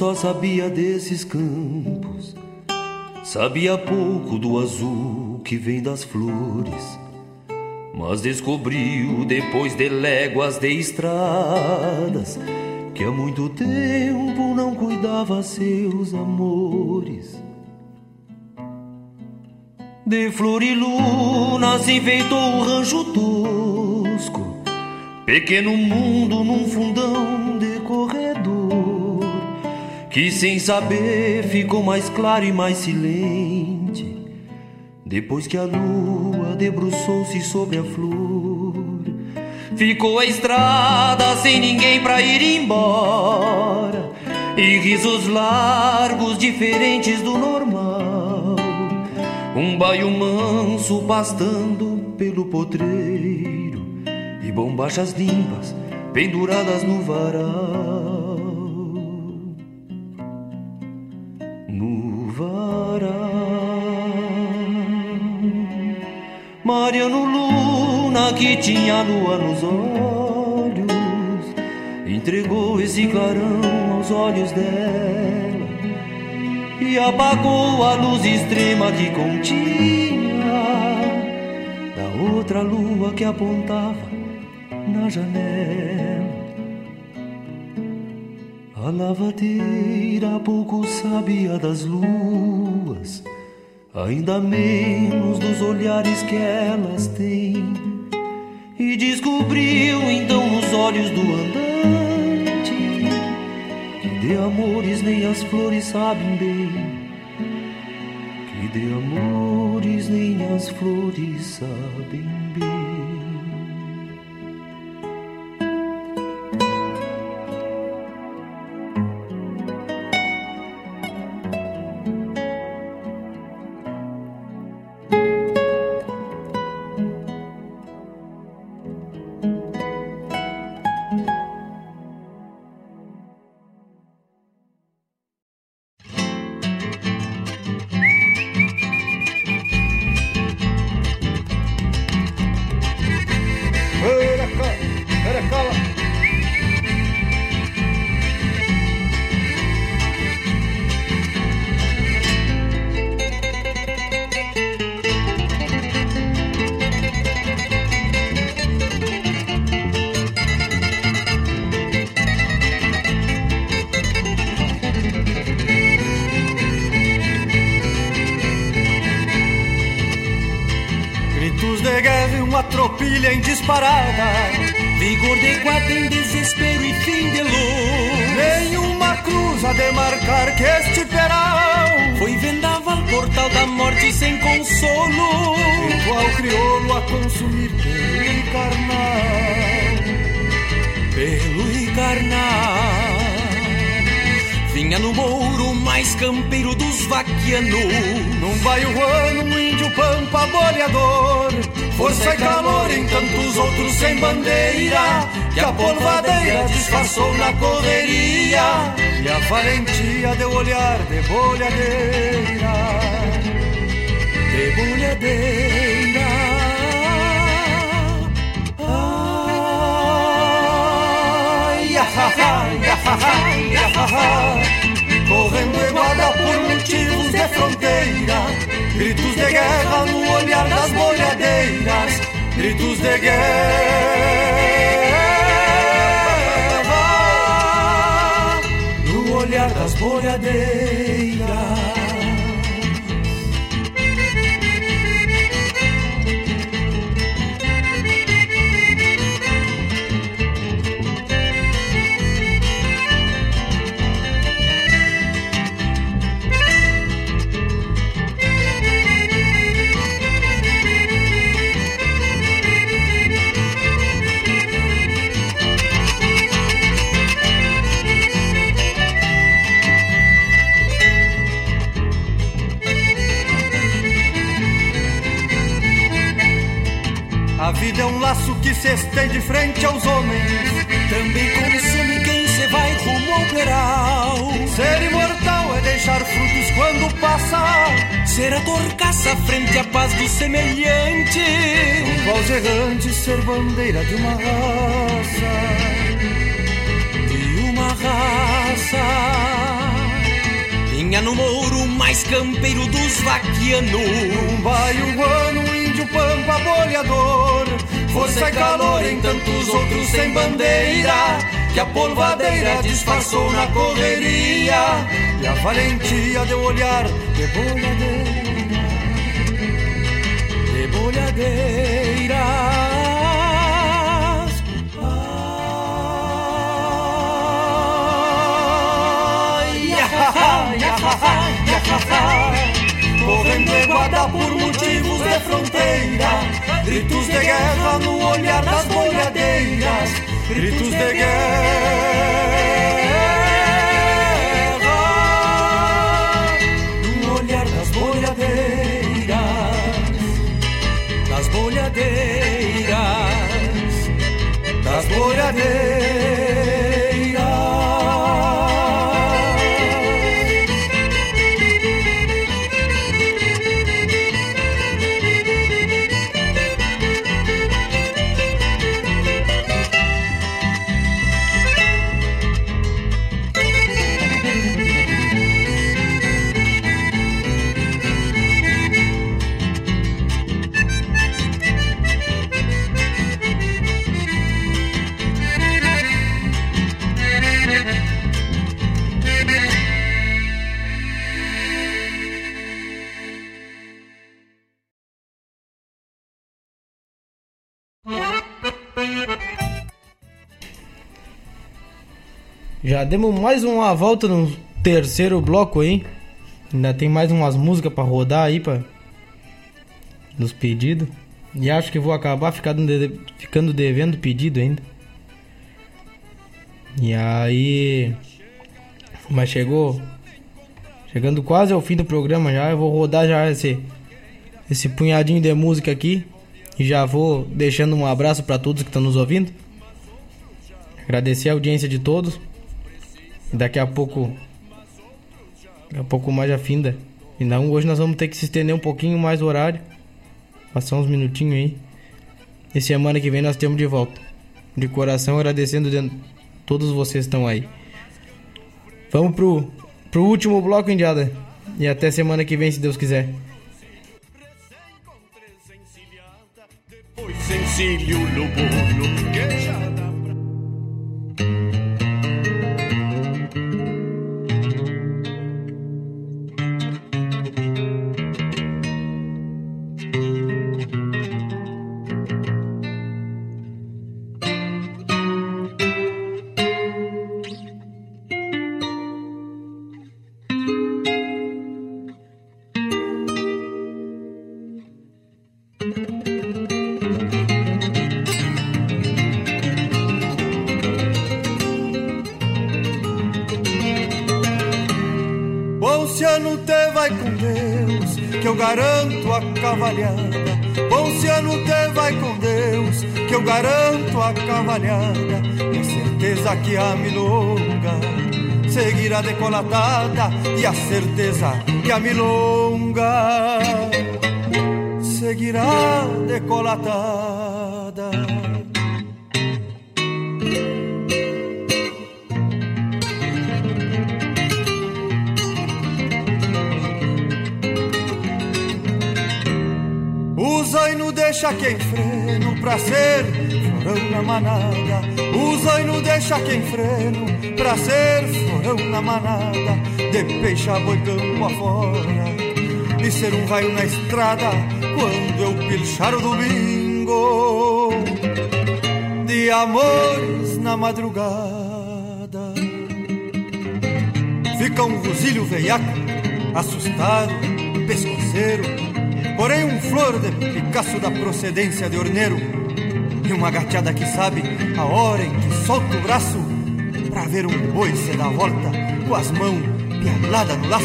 Só sabia desses campos. Sabia pouco do azul que vem das flores, mas descobriu depois de léguas de estradas que há muito tempo não cuidava seus amores. De flor e luna se enfeitou o rancho tosco, pequeno mundo num fundão que sem saber ficou mais claro e mais silente, depois que a lua debruçou-se sobre a flor. Ficou a estrada sem ninguém pra ir embora. E risos largos, diferentes do normal. Um baio manso pastando pelo potreiro. E bombachas limpas penduradas no varal. Mariano Luna que tinha lua nos olhos Entregou esse clarão aos olhos dela E apagou a luz extrema que continha Da outra lua que apontava na janela. A lavadeira pouco sabia das luas ainda menos dos olhares que elas têm. E descobriu então nos olhos do andante que de amores nem as flores sabem bem. Que de amores nem as flores sabem bem. Vinha no mouro mais campeiro dos vaquianos. Num baiuano, um índio pampa boleador Força e calor em tantos outros sem bandeira. Que a polvadeira disfarçou na correria. E a valentia deu olhar de bolhadeira. De bolhadeira. Ai, ahaha, ahaha, Correndo iguada por motivos de fronteira Gritos de guerra no olhar das bolhadeiras Gritos de guerra No olhar das bolhadeiras é um laço que se estende frente aos homens. Também consome quem se vai rumo ao peral. Ser imortal é deixar frutos quando passa. Ser a torcaça frente à paz do semelhante. Um voz errante, ser bandeira de uma raça. De uma raça. Vinha no mouro mais campeiro dos vaquianos. Um baiuano, um índio pampa boleador Força e calor em tantos outros sem bandeira, que a polvadeira disfarçou na correria, e a valentia deu olhar de bolhadeira, de bolhadeira. Correndo guarda por motivos de fronteira. Gritos de guerra no olhar das boiadeiras. Gritos de guerra No olhar das boiadeiras. Das boiadeiras. Das boiadeiras Já demos mais uma volta no terceiro bloco aí. Ainda tem mais umas músicas para rodar aí para nos pedidos. E acho que vou acabar ficando, de... ficando devendo pedido ainda. E aí. Mas chegou. Chegando quase ao fim do programa já. Eu vou rodar já esse, esse punhadinho de música aqui. E já vou deixando um abraço para todos que estão nos ouvindo. Agradecer a audiência de todos. Daqui a pouco. Daqui a pouco mais a finda. E não, hoje nós vamos ter que se estender um pouquinho mais o horário. Passar uns minutinhos aí. E semana que vem nós temos de volta. De coração agradecendo de todos vocês estão aí. Vamos pro, pro último bloco, Indiada. E até semana que vem, se Deus quiser. Pois sencillo lobo, que cavalhada. Bom se ano te vai com Deus, que eu garanto a cavalhada. A certeza que a milonga seguirá decolatada. E a certeza que a milonga seguirá decolatada. Deixa quem freno pra ser florão na manada. E não deixa quem freno pra ser florão na manada. De peixe boi campo afora e ser um raio na estrada quando eu pilchar o domingo. De amores na madrugada. Fica um rosilho veiaco, assustado, pescoceiro Porém um flor de Picasso da procedência de orneiro E uma gateada que sabe a hora em que solta o braço Pra ver um boi se dar volta com as mãos pialadas no laço.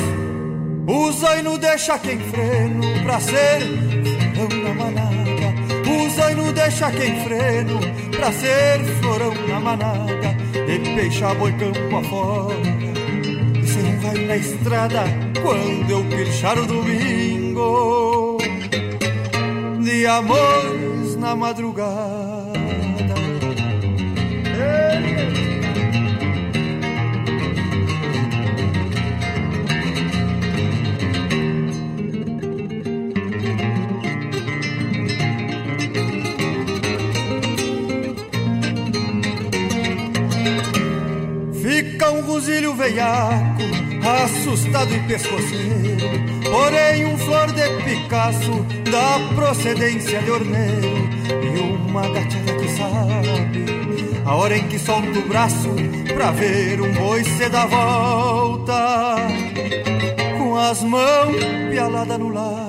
Usa e não deixa quem freno pra ser florão na manada. Usa e não deixa quem freno pra ser florão na manada. De peixe boi campo afora E se não vai na estrada quando eu pilchar o domingo de amores na madrugada. Fica um gozilho veiaco, assustado e pescoceiro porém um flor de Picasso da procedência de orneiro e uma gateada que sabe a hora em que solta o braço pra ver um boi se dar volta com as mãos pialadas no laço.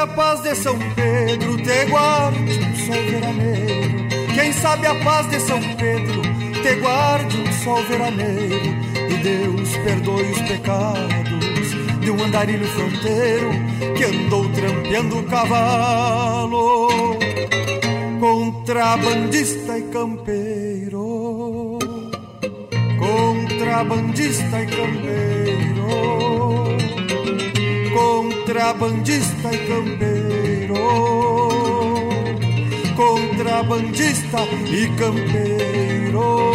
A paz de São Pedro te guarde um sol veraneiro. Quem sabe a paz de São Pedro te guarde um sol veraneiro. E Deus perdoe os pecados de um andarilho fronteiro que andou trampeando o cavalo. Contrabandista e campeiro. Contrabandista e campeiro contrabandista e campeiro, contrabandista e campeiro.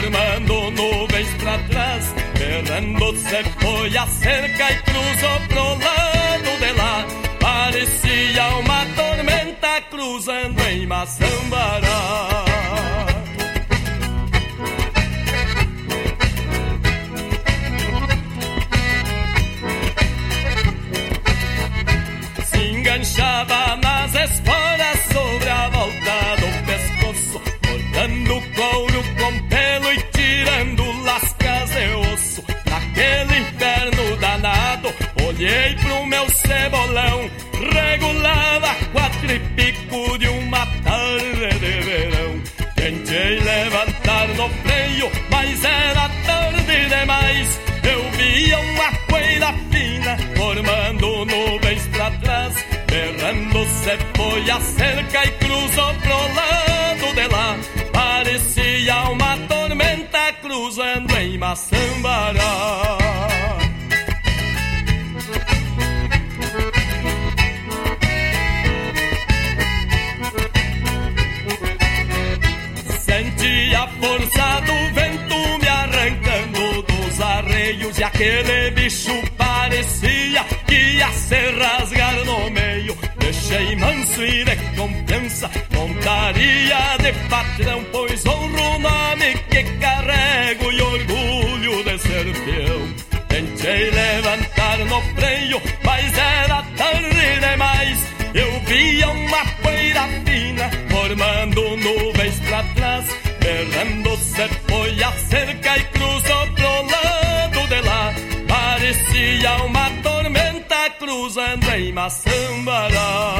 Formando nuvens pra trás. Berrando se foi a cerca e cruzou pro lado de lá. Parecia uma tormenta cruzando em Maçambará. Cebolão, regulava quatro e pico de uma tarde de verão. Tentei levantar no freio, mas era tarde demais. Eu via uma poeira fina formando nuvens pra trás. Berrando se foi a cerca e cruzou pro lado de lá. Parecia uma tormenta cruzando em Maçambará. Aquele bicho parecia que ia se rasgar no meio. Deixei manso e de confiança Montaria de patrão Pois honro o nome que carrego E orgulho de ser peão Tentei levantar no freio Mas era tarde demais. Eu via uma poeira fina Formando nuvens pra trás Berrando se Em Maçambará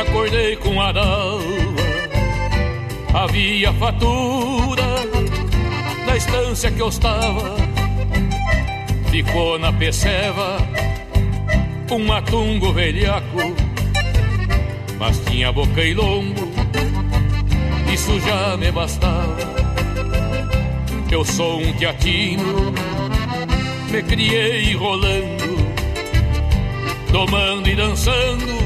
acordei com a dalva. Havia fatura na estância que eu estava. Ficou na peseva um matungo velhaco, mas tinha boca e lombo, isso já me bastava. Eu sou um teatino, me criei rolando, tomando e dançando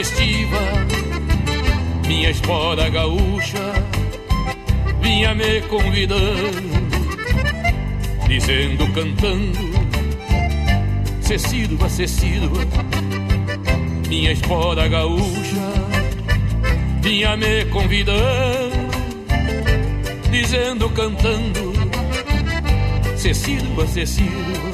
estiva. Minha espora gaúcha vinha me convidando, dizendo, cantando, Cê sirva, cê sirva, minha espora gaúcha vinha me convidando, dizendo, cantando, cê sirva, cê sirva.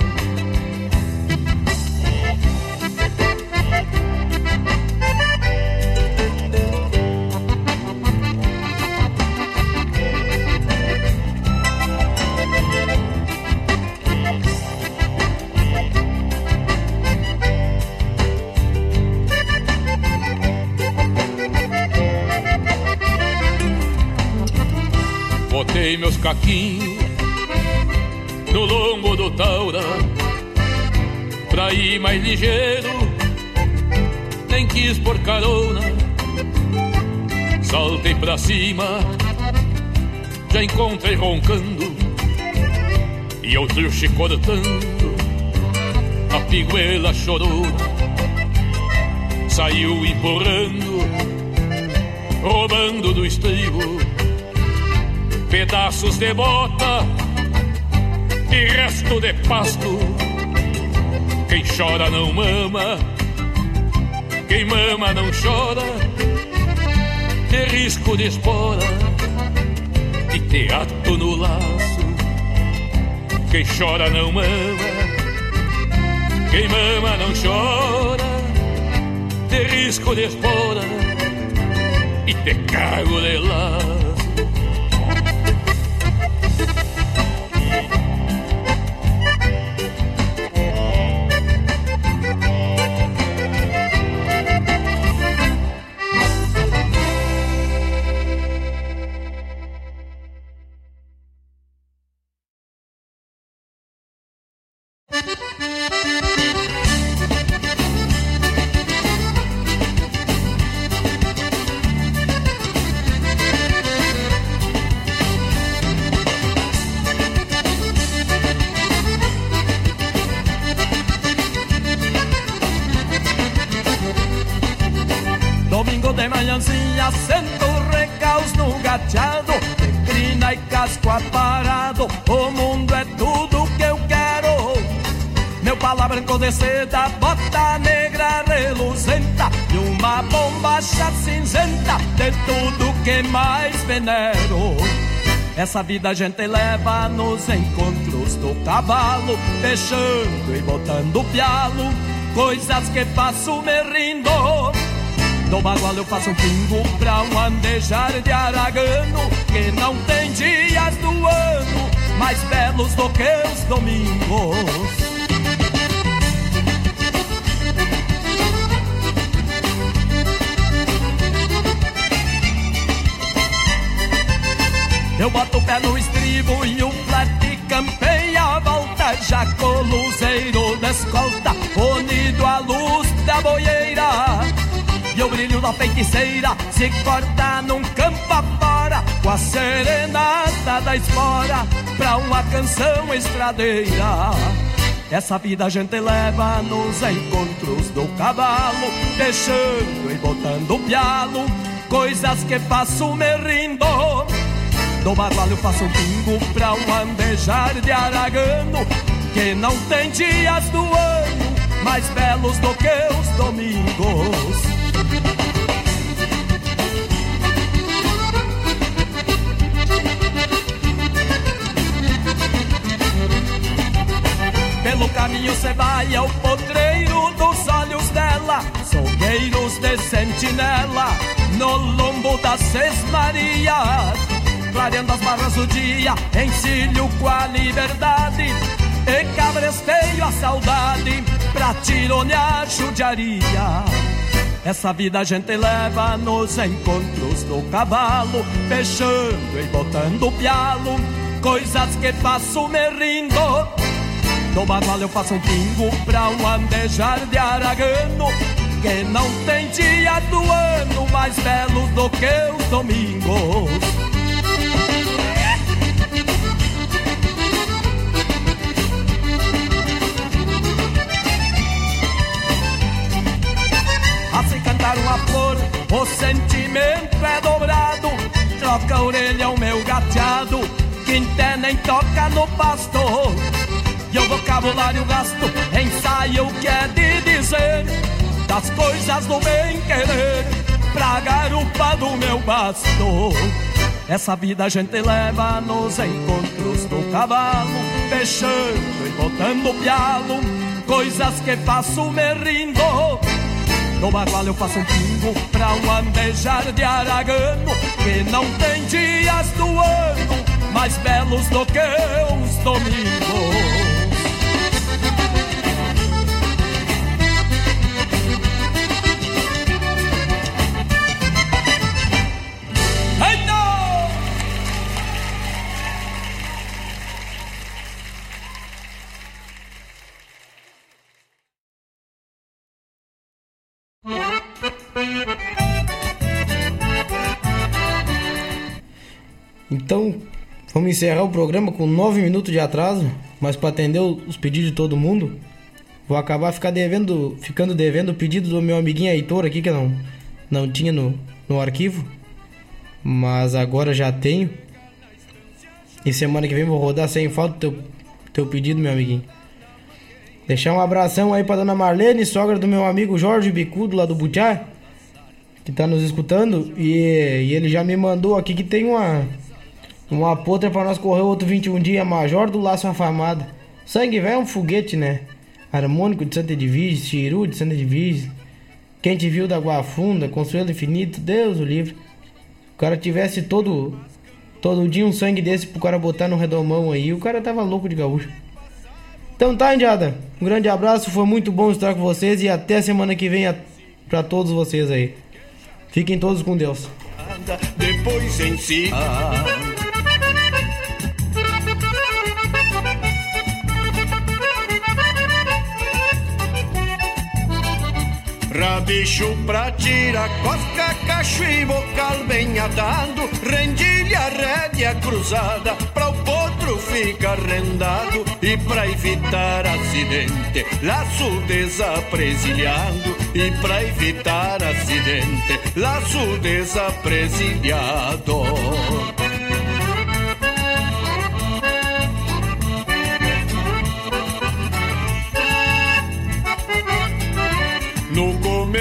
No lombo do taura Pra ir mais ligeiro Nem quis por carona. Saltei pra cima Já encontrei roncando E outro chicortando A piguela chorona. Saiu empurrando Roubando do estribo pedaços de bota e resto de pasto. Quem chora não mama, quem mama não chora, de risco de espora e teatro no laço. Quem chora não mama, quem mama não chora, de risco de espora e te cago de laço. Essa vida a gente leva nos encontros do cavalo, deixando e botando pialo, coisas que faço me rindo. Do bagual eu faço um pingo pra um andejar de aragano Que não tem dias do ano mais belos do que os domingos feiticeira se corta num campo afora Com a serenata da espora Pra uma canção estradeira. Essa vida a gente leva nos encontros do cavalo Deixando e botando pialo Coisas que faço me rindo. Do barbalho faço um pingo pra um andejar de aragano Que não tem dias do ano mais belos do que os domingos caminho cê vai ao potreiro dos olhos dela Solgueiros de sentinela no lombo das seis Marias Clareando as barras do dia, encilho com a liberdade E cabresteio a saudade pra tironear judiaria. Essa vida a gente leva nos encontros do cavalo, fechando e botando pialo, coisas que faço me rindo. Do bagual eu faço um pingo pra um andejar de aragano, que não tem dia do ano mais belo do que os domingos. Assim cantar uma flor, o sentimento é dobrado. Troca a orelha o meu gateado, quinté nem toca no pasto. E o vocabulário gasto, ensaio o que é de dizer das coisas do bem querer, pra garupa do meu basto. Essa vida a gente leva nos encontros do cavalo, fechando e botando pialo, coisas que faço me rindo. No bagual eu faço um pingo pra um andejar de aragano Que não tem dias do ano mais belos do que os domingos Então, vamos encerrar o programa com 9 minutos de atraso, mas para atender os pedidos de todo mundo, vou acabar ficar devendo, ficando devendo o pedido do meu amiguinho Heitor aqui, que não, não tinha no, no arquivo, mas agora já tenho. E semana que vem vou rodar sem falta teu, teu pedido, meu amiguinho. Deixar um abração aí pra dona Marlene, sogra do meu amigo Jorge Bicudo, lá do Butiá, que tá nos escutando. E, e ele já me mandou aqui que tem uma, uma potra pra nós correr outro 21 dias, Major do Laço Afamada. Sangue velho é um foguete, né? Harmônico de Santa Edvige, Chiru de Santa Edvige. Quem te viu da Água Funda, Consuelo Infinito, Deus o livre. O cara tivesse todo todo dia um sangue desse pro cara botar no redomão aí, o cara tava louco de gaúcho. Então tá, Indiada. Um grande abraço, foi muito bom estar com vocês e até semana que vem pra todos vocês aí. Fiquem todos com Deus. Depois em si. Rabicho pra tirar cosca, cacho e bocal bem atado. Rendilha, rédea cruzada Pra o potro ficar rendado. E pra evitar acidente Laço desapresilhado. E pra evitar acidente Laço desapresilhado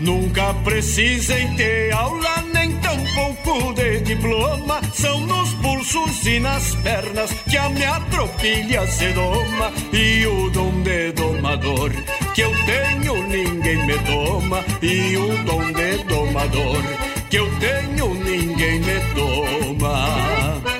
Nunca precisei ter aula, nem tampouco de diploma. São nos pulsos e nas pernas que a minha tropilha se doma. E o dom de domador que eu tenho, ninguém me toma. E o dom de domador que eu tenho, ninguém me toma.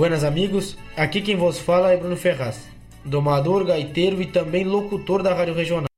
Buenas amigos, aqui quem vos fala é Bruno Ferraz, domador, gaiteiro e também locutor da Rádio Regional.